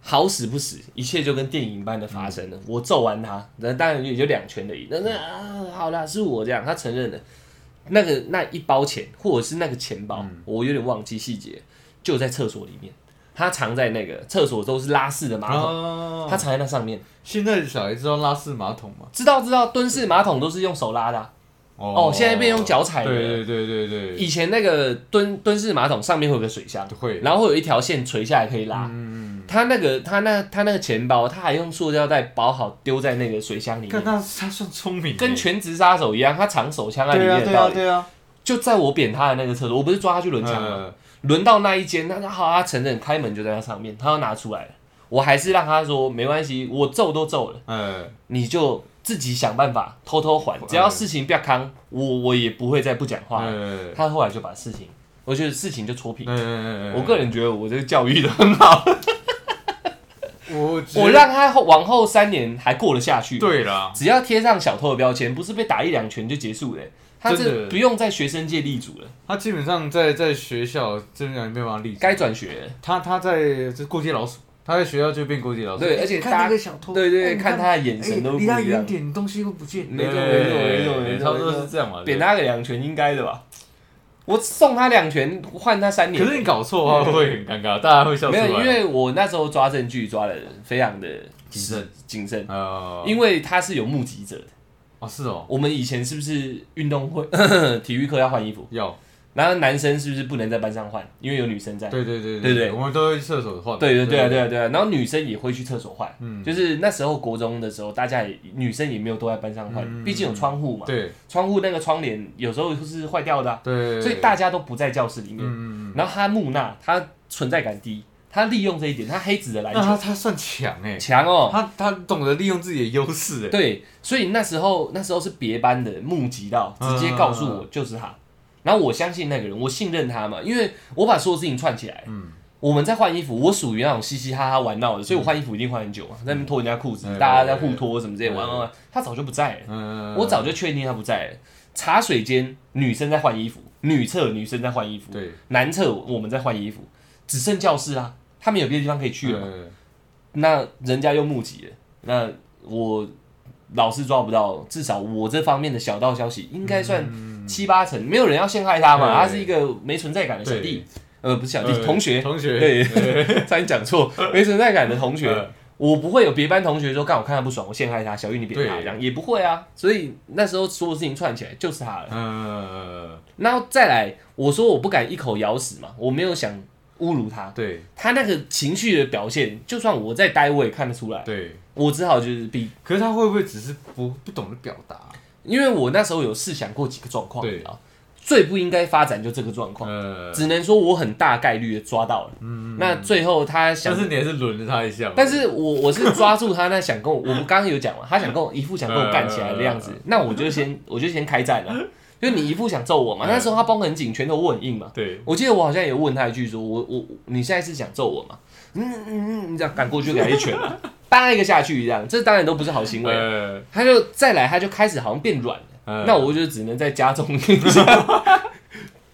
好死不死，一切就跟电影般的发生了。我揍完他，那当然也就两拳而已。那那啊，好啦，是我这样，他承认了。那个那一包钱，或者是那个钱包，我有点忘记细节，就在厕所里面。他藏在那个厕所都是拉式的马桶，啊他藏在那上面。现在的小孩知道拉式马桶吗？知道知道，蹲式马桶都是用手拉的啊、哦现在变用脚踩的。对对对对对，以前那个蹲蹲式马桶上面会有个水箱，会，然后会有一条线垂下来可以拉。嗯，他那个他那他那个钱包，他还用塑料袋包好丢在那个水箱里面，看他他算聪明，跟全职杀手一样，他藏手枪在里对啊对。啊对啊，就在我扁他的那个厕所，我不是抓他去轮枪吗？呃轮到那一间，那他好，他承认开门就在那上面，他要拿出来，我还是让他说没关系，我揍都揍了，嗯，你就自己想办法偷偷还，只要事情不要扛，我我也不会再不讲话。他后来就把事情，我觉得事情就戳平。嗯我个人觉得我这个教育的很好，我我让他后往后三年还过得下去。，对了，只要贴上小偷的标签，不是被打一两拳就结束了、他这不用在学生界立足了，他基本上在在学校真的没有办法立足，该转学。他他在这过街老鼠，他在学校就变过街老师，对而且大家那个小偷，对对，哎看他的眼神都离他。远点，东西都不见，没错对没错没错没错差不多是这样嘛，扁他个两拳应该的吧？我送他两拳，换他三年。可是你搞错的话会很尴尬，大家会笑出来。没有，因为我那时候抓证据抓的非常的谨慎谨慎，呃，因为他是有目击者的。哦是哦，我们以前是不是运动会 体育课要换衣服？要然后男生是不是不能在班上换，因为有女生在？对对对对对。我们都会去厕所换。对对对啊对啊对。啊。然后女生也会去厕所换，嗯。就是那时候国中的时候，大家也女生也没有都在班上换，嗯。毕竟有窗户嘛，对。窗户那个窗帘有时候是坏掉的啊、对，所以大家都不在教室里面。嗯嗯然后他木讷，他存在感低，他利用这一点，他黑子的篮那他他算强哎，强哦。他他懂得利用自己的优势哎，对，所以那时候那时候是别班的目击到，直接告诉我就是他。然后我相信那个人，我信任他嘛，因为我把所有事情串起来。嗯我们在换衣服，我属于那种嘻嘻哈哈玩闹的，所以我换衣服一定换很久嘛，在那边脱人家裤子，嗯大家在互脱什么之类，玩玩玩。他早就不在了，嗯，我早就确定他不在了。茶水间女生在换衣服，女厕女生在换衣服，对男厕我们在换衣服，只剩教室啊，他们有别的地方可以去了那人家又募集了，那我老是抓不到，至少我这方面的小道消息应该算七八成，没有人要陷害他嘛，他是一个没存在感的小弟，呃，不是小弟，呃同学，同学。对，差点讲错，没存在感的同学。呃，我不会有别班同学说，干我看他不爽，我陷害他，小玉你扁他。对。这样，也不会啊，所以那时候所有事情串起来就是他了。嗯然后再来，我说我不敢一口咬死嘛，我没有想侮辱他，对。他那个情绪的表现，就算我在呆，我也看得出来。对，我只好就是逼，可是他会不会只是不不懂得表达？因为我那时候有试想过几个状况，对啊，最不应该发展就这个状况，呃，只能说我很大概率的抓到了。嗯那最后他想但，是你还是轮着他一下嘛。但是我我是抓住他那想跟我，我们刚刚有讲嘛，他想跟我一副想跟我干起来的样子，那我就先我就先开战了，就你一副想揍我嘛，那时候他绷很紧，拳头握很硬嘛。对，我记得我好像也问他一句说，我我你现在是想揍我吗？嗯嗯嗯，你这样赶过去给他一拳啊，扒一个下去一样，这当然都不是好行为。呃，他就再来，他就开始好像变软了。呃那我就只能再加重一下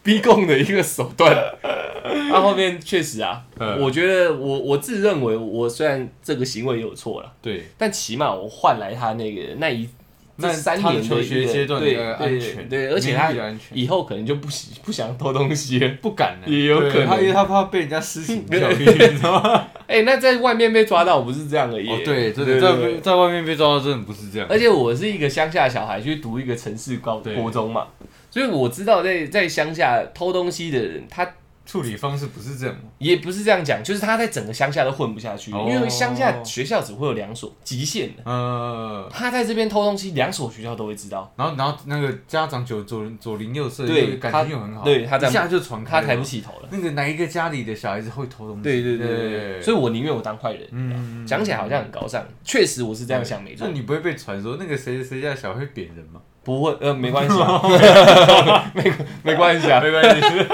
逼供的一个手段。那后面确实啊，嗯我觉得我我自认为我虽然这个行为有错了，对，但起码我换来他那个那一那三年的求学阶段的安全，对，而且他以后可能就不喜不想偷东西了。不敢了，也有可能他因为他怕被人家私刑 教育，你知道吗？哎、那在外面被抓到不是这样而已。哦，对，真对的对在在外面被抓到，真的不是这样。而且我是一个乡下小孩，去读一个城市高对国中嘛，所以我知道在在乡下偷东西的人，他处理方式不是这样？也不是这样讲，就是他在整个乡下都混不下去，哦因为乡下学校只会有两所，极限的。呃，他在这边偷东西，两所学校都会知道，然后然后那个家长左左左邻右舍，对又感他情又很好，对他这样一下就传开了，他抬不起头了。那个哪一个家里的小孩子会偷东西？对对对对对，所以我宁愿我当坏人。嗯，讲起来好像很高尚，确实我是这样想，没错那。你不会被传说那个谁谁家的小孩会扁人吗？不会，呃，没关系啊，没 没关系啊，没关系，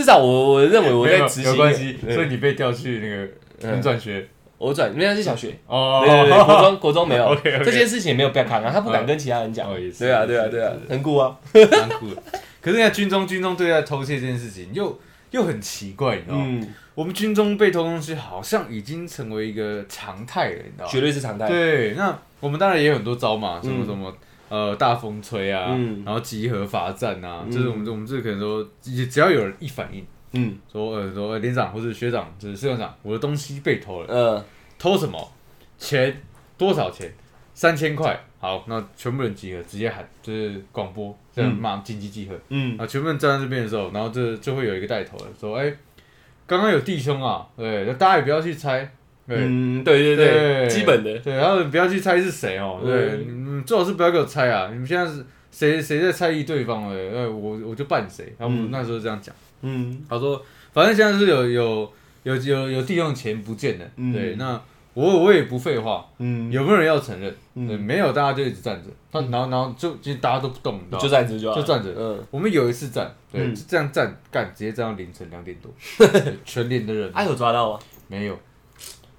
至少我我认为我在执行有关系，所以你被调去那个嗯。你转学。我转没有是小学，哦。对对对，国中国中没有。这件事情也没有被看啊，他不敢跟其他人讲。对啊对啊对啊很酷啊，蛮酷的。可是在军中，军中对待偷窃这件事情又又很奇怪，你知道吗？嗯，我们军中被偷东西好像已经成为一个常态了，你知道吗？绝对是常态，对，那我们当然也有很多招嘛，什么嗯。什么。呃，大风吹啊，嗯然后集合罚站啊，嗯就是我们我们这可能说，只只要有人一反应，嗯说呃说呃连长或者学长，就是社长，我的东西被偷了，呃偷什么？钱多少钱？三千块。好，那全部人集合，直接喊，就是广播这样嗯骂紧急集合。嗯啊，全部人站在这边的时候，然后这就会有一个带头的说，哎、刚刚有弟兄啊，对，那大家也不要去猜，对。嗯，对对对，基本的，对，然后你不要去猜是谁哦，对，嗯你们最好是不要给我猜啊！你们现在是谁谁在猜疑对方了？呃，我我就扮谁。然后我们嗯。那时候这样讲，嗯。他说，反正现在是有有有有有地方钱不见了，嗯。对，那我我也不废话，嗯，有没有人要承认？对，嗯，没有，大家就一直站着，他然后然后就其实大家都不动，就站着就就站着。嗯，我们有一次站，对，这样站干，直接站到凌晨两点多，对 全连的人他有抓到吗？没有，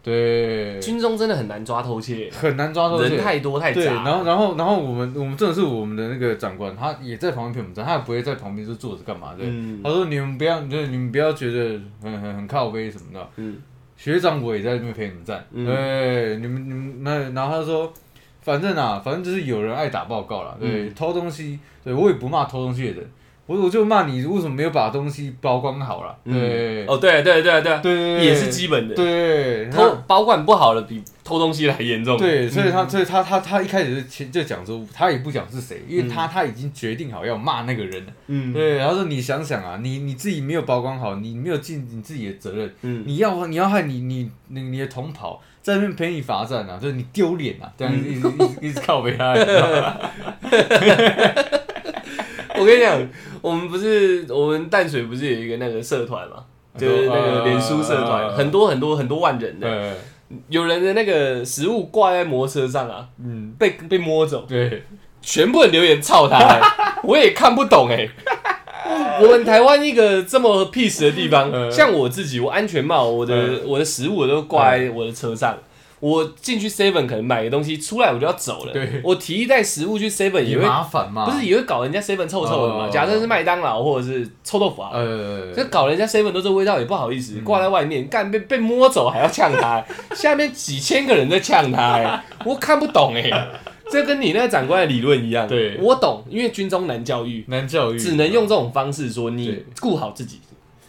对，军中真的很难抓偷窃，很难抓偷窃。人太多太对，杂，然后然后然后我们我们真的是我们的那个长官，他也在旁边陪我们站，他也不会在旁边就坐着干嘛的。嗯。他说你们不要，就是你们不要觉得很很很靠背什么的。嗯。学长我也在那边陪你们站，嗯。对，你们你们那然后他说，反正啊，反正就是有人爱打报告了，对，嗯。偷东西，对我也不骂偷东西的人，我我就骂你为什么没有把东西保管好了，对，哦对对对对，对，也是基本的，对，偷保管不好了比偷东西还严重，对，所以嗯。他，所以他，他，他一开始就就讲说，他也不讲是谁，因为他他已经决定好要骂那个人了。嗯。对，然后说你想想啊，你你自己没有保管好，你没有尽你自己的责任，嗯。你要你要害你你你你的同袍在那边陪你罚站啊，就是你丢脸啊，这样嗯。一直一直一直靠背他，我跟你讲，我们不是我们淡水不是有一个那个社团嘛，就是那个脸书社团，呃很多很多很多万人的，对，有人的那个食物挂在摩托车上啊，嗯，被被摸走，对，全部人留言操他、欸，我也看不懂哎、我们台湾一个这么 peace 的地方，呃像我自己，我安全帽、我的、呃我的食物我都挂在我的车上。我进去 seven 可能买个东西，出来我就要走了。对。我提一袋食物去 seven 也也会，麻烦嘛，不是也会搞人家 seven 臭臭的嘛？哦假设是麦当劳或者是臭豆腐啊，呃，这搞人家 seven 都这味道也不好意思，嗯。挂在外面，干被被摸走还要呛他，下面几千个人在呛他、欸，我看不懂哎、这跟你那个长官的理论一样，对。我懂，因为军中难教育，难教育，只能用这种方式说你对。顾好自己，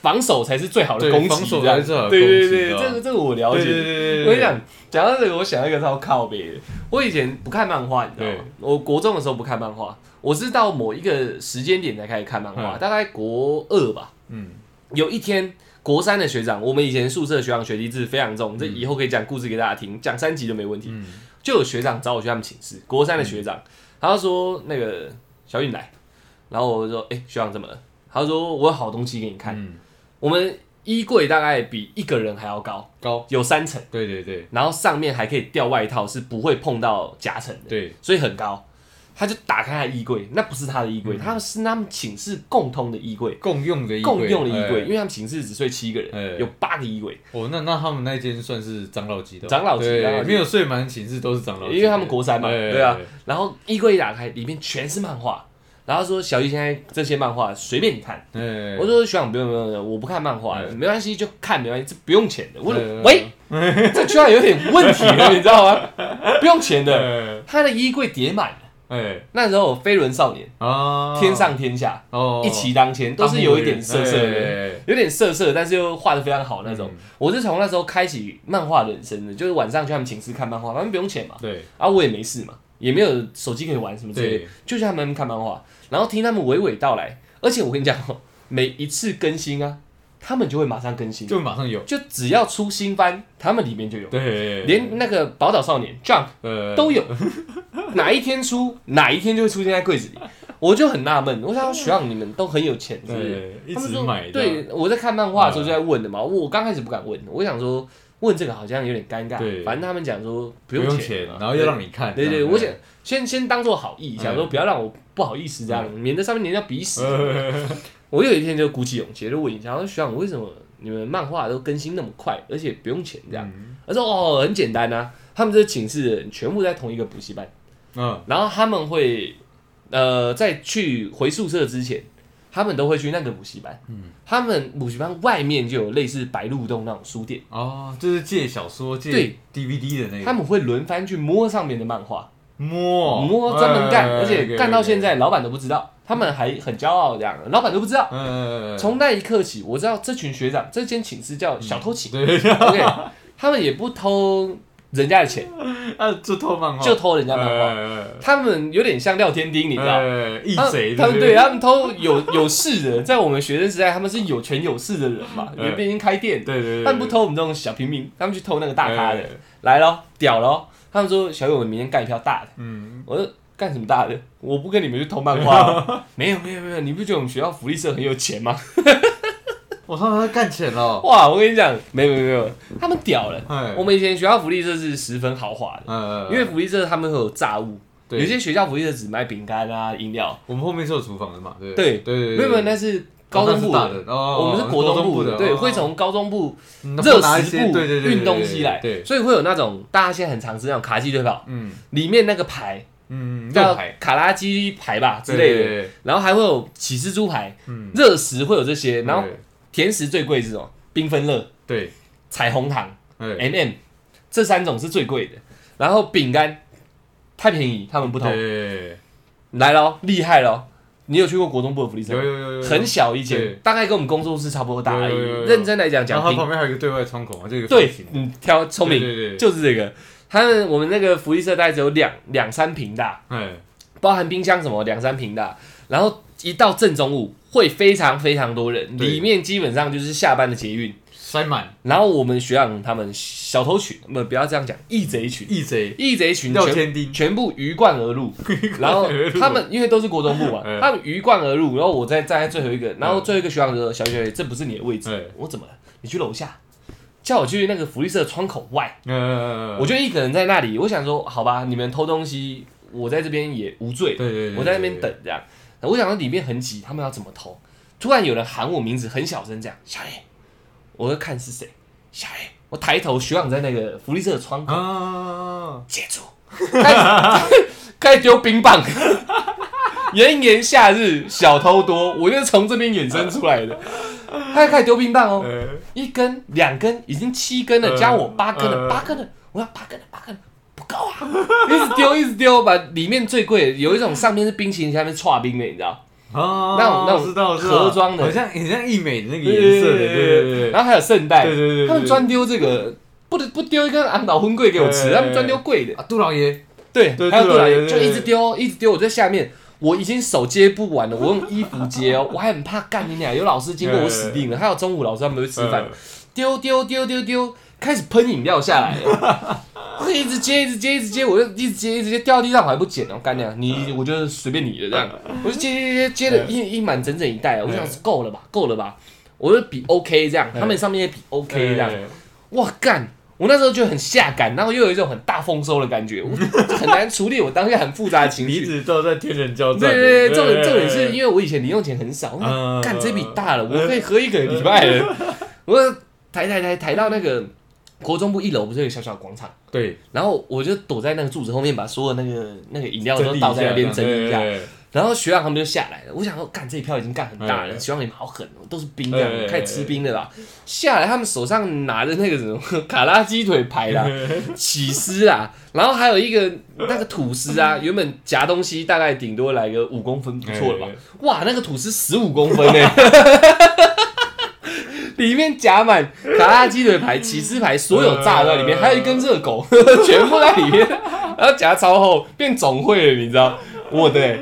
防守才是最好的攻击，防守才是最好的攻击对，对对这个这个我了解。对对对对，我跟你讲，讲到这个，我想到一个超靠北的。我以前不看漫画，你知道吗？我国中的时候不看漫画，我是到某一个时间点才开始看漫画，嗯大概国二吧。嗯，有一天，国三的学长，我们以前宿舍学长学弟制非常重，这以后可以讲故事给大家听，讲三集都没问题。嗯就有学长找我去他们寝室，国三的学长，他就说那个小允来，然后我就说，哎、学长怎么了？他说我有好东西给你看，嗯，我们衣柜大概比一个人还要高，高，有三层，对对对。然后上面还可以吊外套，是不会碰到夹层的，对，所以很高。他就打开他的衣柜，那不是他的衣柜，嗯。他是他们寝室共通的衣柜，共用的衣柜，共用的衣柜，哎。因为他们寝室只睡七个人，哎。有八个衣柜，哦，那那他们那间算是长老级的哦，长老级对长老级。没有睡满寝室都是长老级，因为他们国三嘛，哎对啊。然后衣柜一打开，里面全是漫画，然后说小易现在这些漫画随便你看。哎，我说学长不用不用不用，我不看漫画没关系就看没关系，这不用钱的。我说哎喂，这居然有点问题了，你知道吗？不用钱的，他的衣柜叠满了。哎那时候有飞轮少年、啊，天上天下哦。一骑当千，都是有一点涩涩的，有点涩涩，但是又画的非常好那种。嗯。我是从那时候开启漫画人生的，就是晚上去他们寝室看漫画，反正不用钱嘛，对。啊我也没事嘛，也没有手机可以玩什么之类的，就去他们看漫画，然后听他们娓娓道来。而且我跟你讲哦，每一次更新啊，他们就会马上更新，就马上有，就只要出新番，他们里面就有，对，连那个宝岛少年 Jump 呃。都有，哪一天出，哪一天就会出现在柜子里，我就很纳闷，我想学长你们都很有钱，是不是？对，一直买，对，我在看漫画的时候就在问的嘛，我刚开始不敢问，我想说问这个好像有点尴尬对，反正他们讲说不不用用钱，然后又让你看，对对，我想先先当做好意，嗯想说不要让我不好意思这样，免得上面人家鼻屎。呃 我有一天就鼓起勇气就问一下，我说学长为什么你们漫画都更新那么快，而且不用钱这样？嗯他说哦很简单啊，他们这寝室的人全部在同一个补习班，嗯，然后他们会呃在去回宿舍之前。他们都会去那个补习班，嗯他们补习班外面就有类似白鹿洞那种书店，哦，就是借小说借对。DVD 的那个，他们会轮番去摸上面的漫画，摸摸专门干，哎而且干到现，在，老板都不知道，他们还很骄傲这样，老板都不知道。嗯，从那一刻起，我知道这群学长，这间寝室叫小偷寝。对，，OK，他们也不偷人家的钱，啊，就偷漫画，就偷人家漫画。画，他们有点像廖天丁，你知道？呃，义他贼，他们对他们偷有 有势的，在我们学生时代，他们是有权有势的人嘛，嗯因为毕竟开店，对对对，他们不偷我们这种小平民，他们去偷那个大咖的哎，来咯，屌咯。他们说小友，我们明天干一票大的。嗯，我说干什么大的？我不跟你们去偷漫画哦、没有没有没有，你不觉得我们学校福利社很有钱吗？我他们在干钱了，哇，我跟你讲，没有没有没有，他们屌了。哎。我们以前学校福利社是十分豪华的，呃，因为福利社他们会有炸物，有些学校福利社只卖饼干啊、饮料。我们后面是有厨房的嘛，对。对对对，没有没有，那是高中部的。哦我们是国中部的，对，哦会从高中部嗯热食部运东西来，对，所以会有那种大家现在很常吃那种卡鸡腿堡，嗯。里面那个排嗯，叫卡拉鸡排吧之类的，然后还会有起司猪排，嗯，热食会有这些，然后对甜食最贵是什么？缤纷乐、对，彩虹糖、哎，M、M 这三种是最贵的，然后饼干。太便宜，他们不偷。对，来咯，厉害咯！你有去过国中部的福利社吗？有有有有，很小一间，大概跟我们工作室差不多大而已。有有有。有。认真来讲，然后旁边还有一个对外窗口嘛，这个对，嗯，挑聪明，对对对，就是这个。他们我们那个福利社大概只有两两三平大，哎，包含冰箱什么两三平大，然后一到正中午会非常非常多人，对。里面基本上就是下班的捷运。塞满。然后我们学长他们小偷群，不不要这样讲，义贼群，义贼。义贼群全天丁，全部鱼贯而入，然后他们因为都是国中部嘛 嗯，他们鱼贯而入，然后我再站在最后一个，然后最后一个学长就说：“小学这不是你的位置。嗯，我怎么了？你去楼下，叫我去那个福利社窗口外，呃，我就一个人在那里，我想说，好吧，你们偷东西，我在这边也无罪，对对对，我在那边等这样。我想到里面很挤，他们要怎么偷？突然有人喊我名字，很小声这样，小 A，我就看是谁，小 A，我抬头，学长在那个福利社的窗口啊，接住，开始开始丢冰棒。炎炎夏日，小偷多，我就是从这边衍生出来的。他开始丢冰棒哦，呃一根、两根，已经七根了，呃加我八根了，呃八根了，我要八根了，八根够啊！一直丢，一直丢，把里面最贵的有一种上面是冰淇淋，下面是刨冰的，你知道？哦，那种那种盒装的好像很像益美的那个颜色的，对对对对，然后还有圣代，对对他们专丢这个，不不丢一根安岛荤桂给我吃，他们专丢贵的。啊，杜老爷，对，对还有杜老爷就一直丢，一直丢，我在下面。我已经手接不完了，我用衣服接哦，我还很怕干你俩，有老师经过我死定了。还有中午老师他们会吃饭，丢丢丢丢丢，开始喷饮料下来。了，我一直接一直接一直接，我就一直接一直接掉地上我还不捡哦，干娘你我就随便你的这样，我就接接接接了一一满整整一袋，我想够了吧够了吧，我就比 OK 这样，他们上面也比 OK 这样，哇干！我那时候就很下感，然后又有一种很大丰收的感觉，我就 很难处理我当下很复杂的情彼绪。此都在天人交战。对对对，重点重点是因为我以前零用钱很少，干这笔大了，我可以喝一个礼拜了。我抬抬抬抬到那个国中部一楼，不是有个小小广场，对，然后我就躲在那个柱子后面，把所有那个那个饮料都倒在那边整理一下。然后学长他们就下来了，我想说，干这一票已经干很大了，嗯学长你们好狠哦，都是冰这样，嗯开始吃冰的啦。下来他们手上拿着那个什么卡拉鸡腿排啦、起司啦，然后还有一个那个吐司啊，原本夹东西大概顶多来个五公分，不错了吧？哇，那个吐司十五公分呢、里面夹满卡拉鸡腿排、起司排，所有炸都在里面，还有一根热狗，全部在里面，然后夹超厚，变总会了，你知道？我的、欸，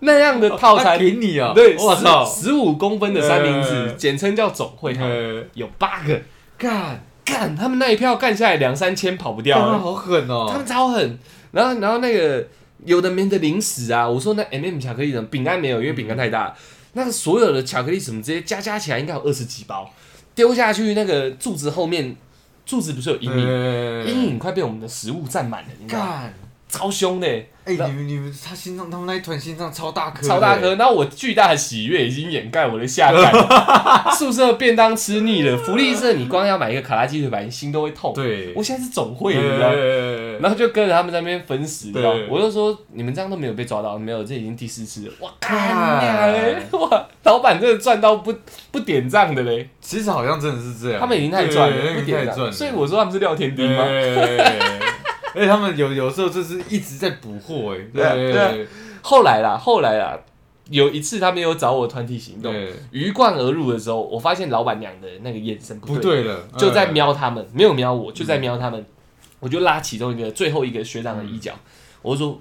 那样的套餐他给你啊，对，我操，十五公分的三明治，呃。简称叫总会，呃。有八个，干，干他们那一票干下来两三千跑不掉了，好狠哦，他们超狠。然后然后那个有的没的零食啊，我说那 M、m 巧克力什么饼干没有，因为饼干太大，那个所有的巧克力什么这些加加起来应该有二十几包，丢下去那个柱子后面，柱子不是有阴影，呃阴影快被我们的食物占满了，你知道吗？干，超凶的、哎，你们你们他心脏，他们那一团心脏超大颗，超大颗，，然后我巨大的喜悦已经掩盖我的下感。宿舍便当吃腻了，福利社你光要买一个卡拉鸡腿排，你心都会痛。对，我现在是总会，你知道吗？呃然后就跟着他们在那边分食，你知道吗我就说你们这样都没有被抓到，没有，这已经第四次了。哇，看看呀嘞！哇，老板真的赚到不不点账的嘞，其实好像真的是这样，他们已经太赚了，不点账。所以我说他们是廖天丁吗？对，而且他们有有时候就是一直在补货，哎，对啊对啊。后来啦，后来啦，有一次他们有找我团体行动，鱼贯而入的时候，我发现老板娘的那个眼神不不对，了，就在嗯，瞄他们，没有瞄我，就在瞄他们。我就拉其中一个最后一个学长的衣角，我就说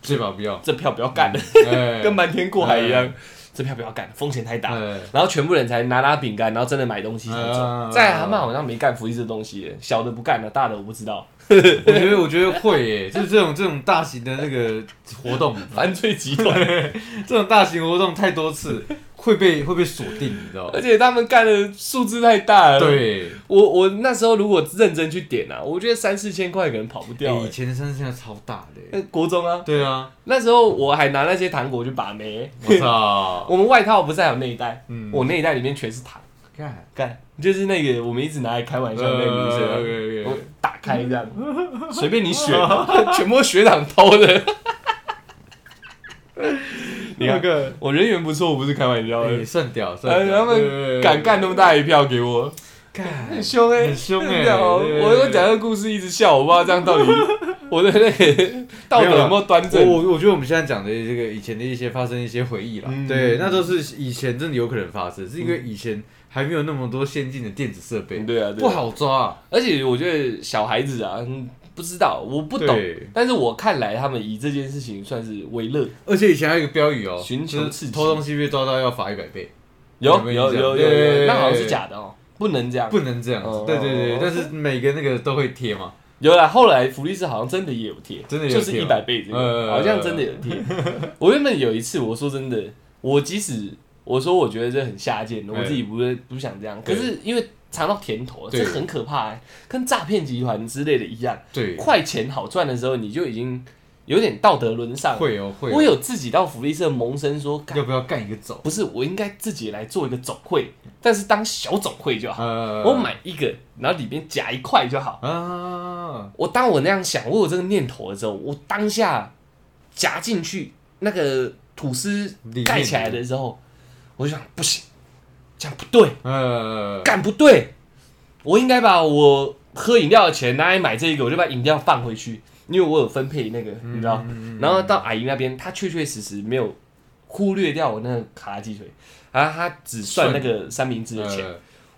这票不要，这票不要干了，哎。跟瞒天过海一样，这票不要干，风险太大。哎。然后全部人才拿拿饼干，然后真的买东西才走。嗯在他们好像没干福利这东西，小的不干了，大的我不知道。我觉得我觉得会耶，就是这种这种大型的那个活动，犯罪集团，这种大型活动太多次会被会被锁定，你知道吗？而且他们干的数字太大了。，对，我我那时候如果认真去点啊，我觉得三四千块可能跑不掉以前的山现在超大的国中啊，对啊，那时候我还拿那些糖果去把妹。我操，我们外套不是还有内袋？嗯。我内袋里面全是糖，看，干。就是那个我们一直拿来开玩笑的那个女生啊，呃我打开这样，随便你选，全部学长偷的。你看，个，我人缘不错，我不是开玩笑的。哎，。算屌，算他们敢干那么大一票给我，干，很凶哎，很凶哎真的哦对对对。我我讲这个故事一直笑，我不知道这样到底 我的那个道德有没有端我正。我我觉得我们现在讲的这个以前的一些发生一些回忆啦，嗯。对，那都是以前真的有可能发生，是因为以前还没有那么多先进的电子设备，对啊，对啊。不。好抓啊，而且我觉得小孩子啊，嗯不知道，我不懂。但是我看来，他们以这件事情算是为乐。而且以前还有一个标语哦，寻求就是刺激。偷东西被抓到要罚一百倍，有有有有那好像是假的哦，不能这样。不能这样。对对对哦，但是每个那个都会贴嘛，有啦，后来福利社好像真的也有贴，真的就是一百倍这个，呃。好像真的有贴。我原本有一次，我说真的，我即使我说我觉得这很下贱，我自己不是不想这样，可是因为尝到甜头了，这很可怕欸，跟诈骗集团之类的一样，对，快钱好赚的时候，你就已经有点道德沦丧。会哦会哦，我有自己到福利社萌生说，要不要干一个总？不是我应该自己来做一个总会，但是当小总会就好。呃，我买一个，然后里面夹一块就好。啊，我当我那样想，我有这个念头的时候，我当下夹进去那个吐司盖起来的时候，我就想不行，这样不对，呃，干不对，我应该把我喝饮料的钱拿来买这个，我就把饮料放回去，因为我有分配那个，你知道。嗯然后到阿姨那边，她确确实实没有忽略掉我那个卡拉鸡腿，然后她只算那个三明治的钱。呃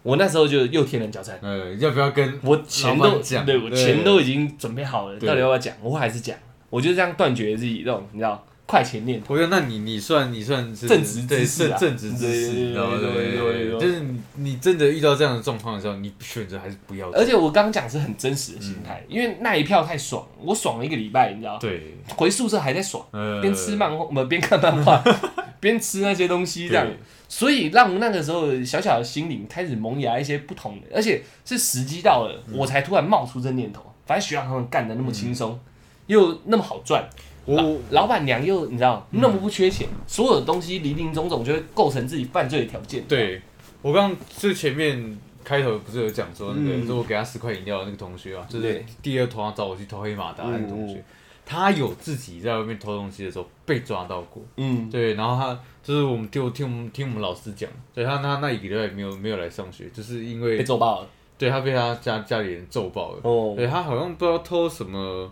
我那时候就又添人交餐，呃，要不要跟我钱都讲？对我钱都已经准备好了，到底要不要讲？我还是讲，我就这样断绝自己这种你知道快钱念头。我觉得那你你算你算是正直对之士啊正正直之士，对对？对就是你你真的遇到这样的状况的时候，你选择还是不要做。而且我刚刚讲是很真实的心嗯态，因为那一票太爽，我爽了一个礼拜，你知道，对，回宿舍还在爽，呃边吃漫画不 边看漫画，边吃那些东西这样对，所以让那个时候小小的心灵开始萌芽一些不同的，而且是时机到了，嗯我才突然冒出这念头。反正学长他们干的那么轻松，又那么好赚，老我老板娘又你知道那么不缺钱，所有的东西林林总总就会构成自己犯罪的条件。对我刚刚就前面开头不是有讲说那个，就是我给他十块饮料的那个同学啊，就是第二团找我去偷黑马达的那个同学嗯，他有自己在外面偷东西的时候被抓到过。嗯，对，然后他就是我们就听我们听我们老师讲，对他他那一个礼拜没有没有来上学，就是因为被揍爆了。对他被他家家里人揍爆了。哦，对他好像不知道偷什么，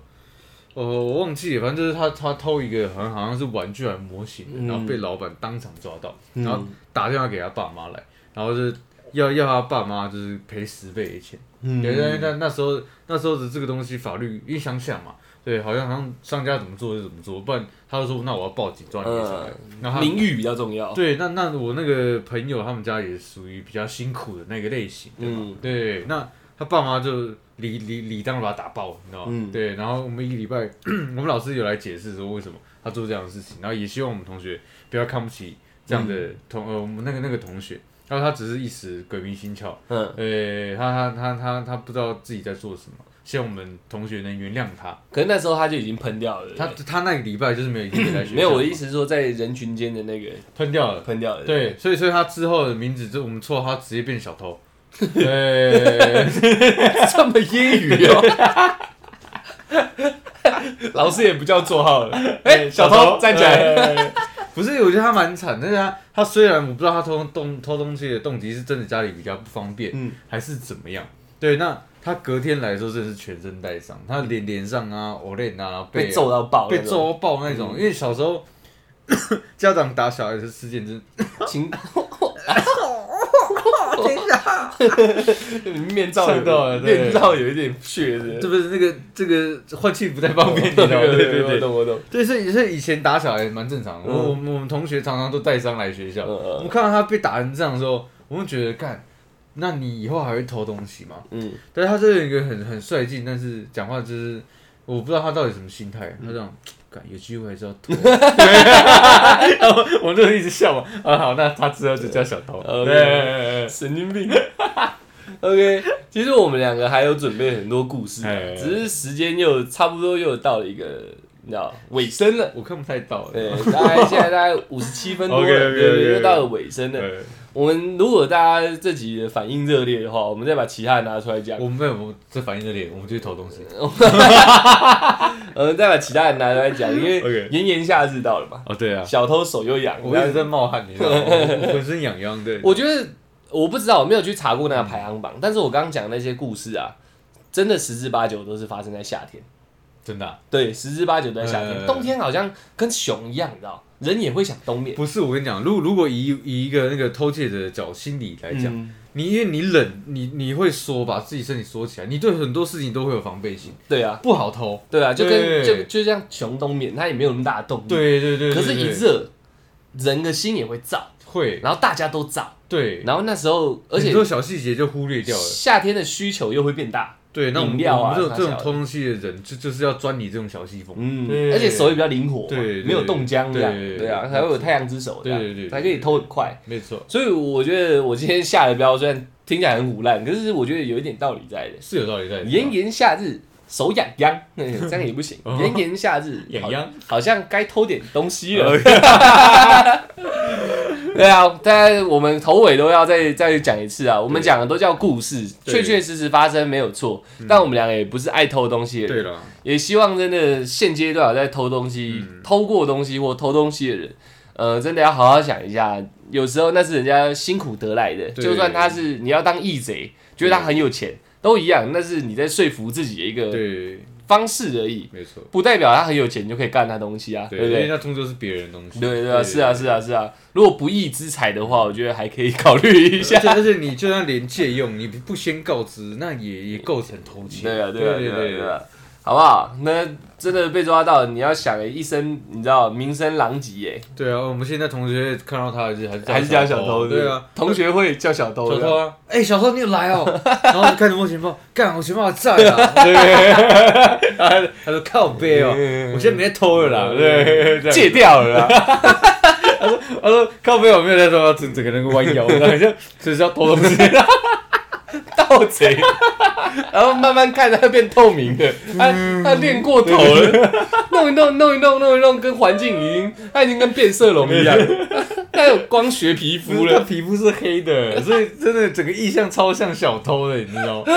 呃，我忘记了，反正就是他他偷一个好像好像是玩具还是模型然后被老板当场抓到，嗯然后打电话给他爸妈来，然后就是要要他爸妈就是赔十倍的钱。嗯对，但那那时候那时候的这个东西法律，一想想嘛，对，好像好像商家怎么做就怎么做，不然他就说那我要报警抓你小孩。然后他名誉比较重要。对，那那我那个朋友他们家也属于比较辛苦的那个类型对吧。嗯对，那他爸妈就理理理当把他打爆，你知道吗？嗯对，然后我们一个礼拜，我们老师有来解释说为什么他做这样的事情，然后也希望我们同学不要看不起这样的嗯同、呃我们那个那个同学，然后他只是一时鬼迷心窍，嗯，呃，他他他他他不知道自己在做什么，希望我们同学能原谅他。可是那时候他就已经喷掉了。他他那个礼拜就是没有一天在 学校，没有，我的意思是说在人群间的那个喷掉了。喷掉了。对，所以所以他之后的名字就我们绰号他直接变小偷。对，这么揶揄哦。老师也不叫绰号了。哎，小偷站起来。来。不是，我觉得他蛮惨，但是他他虽然我不知道他偷东偷东西的动机是真的家里比较不方便，嗯，还是怎么样？对，那他隔天来的时候真的是全身带伤，他脸脸上啊、耳脸啊，被啊揍到爆，被揍到爆那种。因为小时候 家长打小孩的事件真情 等一下，面罩呛到了面罩有一点血的。这不是那个这个换气不太方便，你吗？对对对我。懂我懂。对，所以所以以前打小孩蛮正常的。我嗯我们同学常常都带伤来学校。我们看到他被打成这样的时候，我们觉得干，那你以后还会偷东西吗？嗯，但是他这有一个很很率劲，但是讲话就是我不知道他到底什么心态。他这样，干有机会还是要偷。然后我们就一直笑嘛。啊好，那他之后就叫小偷。呃对对对对神经病。OK，其实我们两个还有准备很多故事只是时间又差不多又到了一个你知道尾声了。我看不太到。对，大概现在大概五十七分多了 对对，又到了尾声了。对，我们如果大家这集的反应热烈的话，我们再把其他的拿出来讲。我们没有，我们这反应热烈，我们就去偷东西。我们，再把其他的 拿出来讲，因为炎炎夏日到了嘛，哦，对啊，小偷手又痒。我一直在冒汗，你知道吗？我浑身痒痒的。我觉得我不知道，我没有去查过那个排行榜，但是我刚刚讲的那些故事啊，真的十之八九都是发生在夏天。真的啊、对，十之八九都在夏天，呃。冬天好像跟熊一样，你知道，人也会想冬眠。不是我跟你讲，如如果以以一个那个偷窃者的角心理来讲，嗯。你因为你冷，你你会缩，把自己身体缩起来，你对很多事情都会有防备心，对啊，不好偷。对啊，就跟就就像熊冬眠，它也没有那么大的动力。，对对对可是，一热，人的心也会燥，会，然后大家都涨，对，然后那时候，而且很多小细节就忽略掉了。夏天的需求又会变大，对，那我们饮料啊我们这种这种偷东西的人，就就是要钻你这种小细缝。嗯，而且手也比较灵活嘛，对对没有冻僵这样，对对啊，才会有太阳之手对对对对才可以偷很快。没错，所以我觉得我今天下的标虽然听起来很胡烂，可是我觉得有一点道理在的。是有道理在的。炎炎夏日，手痒痒，嗯 这样也不行。哦炎炎夏日，痒痒好，像该偷点东西了。对啊，但我们头尾都要再再讲一次啊。我们讲的都叫故事，对确确实实发生没有错。但我们两个也不是爱偷东西的人，对了，也希望真的现阶段有在偷东西、嗯偷过东西或偷东西的人，呃，真的要好好想一下。有时候那是人家辛苦得来的，就算他是你要当义贼，觉得他很有钱，都一样，那是你在说服自己的一个对，方式而已，没错，不代表他很有钱你就可以干他东西啊，对不对？因为那终究是别人的东西。对对啊，是啊是啊是啊。如果不义之财的话，我觉得还可以考虑一下而。且而且你就算连借用，你不先告知，那也也构成偷窃。对啊，对啊，对啊，对对啊，好不好？那真的被抓到，你要想一生，你知道名声狼藉耶，对啊，我们现在同学看到他还是还是还是叫小偷，对啊，，同学会叫小偷，小偷啊，哎，小偷你有来哦，然后就看着摸钱包，干我钱包还在啊，对，他说靠背哦，我现在没在偷了啦，对，戒掉了啦。他说靠背我没有在说，整整个人弯腰，然后就就是要偷东西，盗贼，然后慢慢看它变透明的，他他练过头了，弄一弄弄一弄弄一弄，跟环境已经，他已经跟变色龙一样，他有光学皮肤了。皮肤是黑的，所以真的整个意象超像小偷的，你知道吗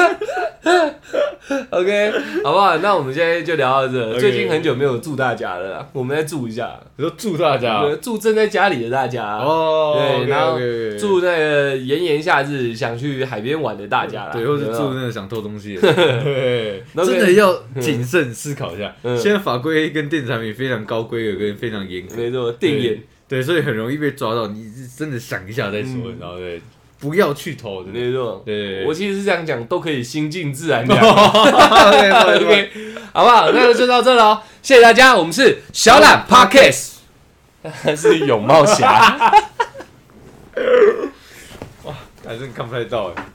？OK，好不好？那我们现在就聊到这。最近很久没有祝大家了啦，我们再祝一下，我说祝大家？对祝正在家里的大家。哦，对，然后祝那个炎炎夏日想去海边玩的大家了。对，或是住那个想偷东西的，对，真的要谨慎思考一下。现在法规跟电子产品非常高规格跟非常严格，没错，电眼，对，所以很容易被抓到。你真的想一下再说，然后对。不要去偷，对不对？对，我其实是这样讲，都可以心静自然凉。OK，好不好？那就到这了，谢谢大家。我们是小懒 Pockets，是泳帽侠。哇，还是看不太到哎。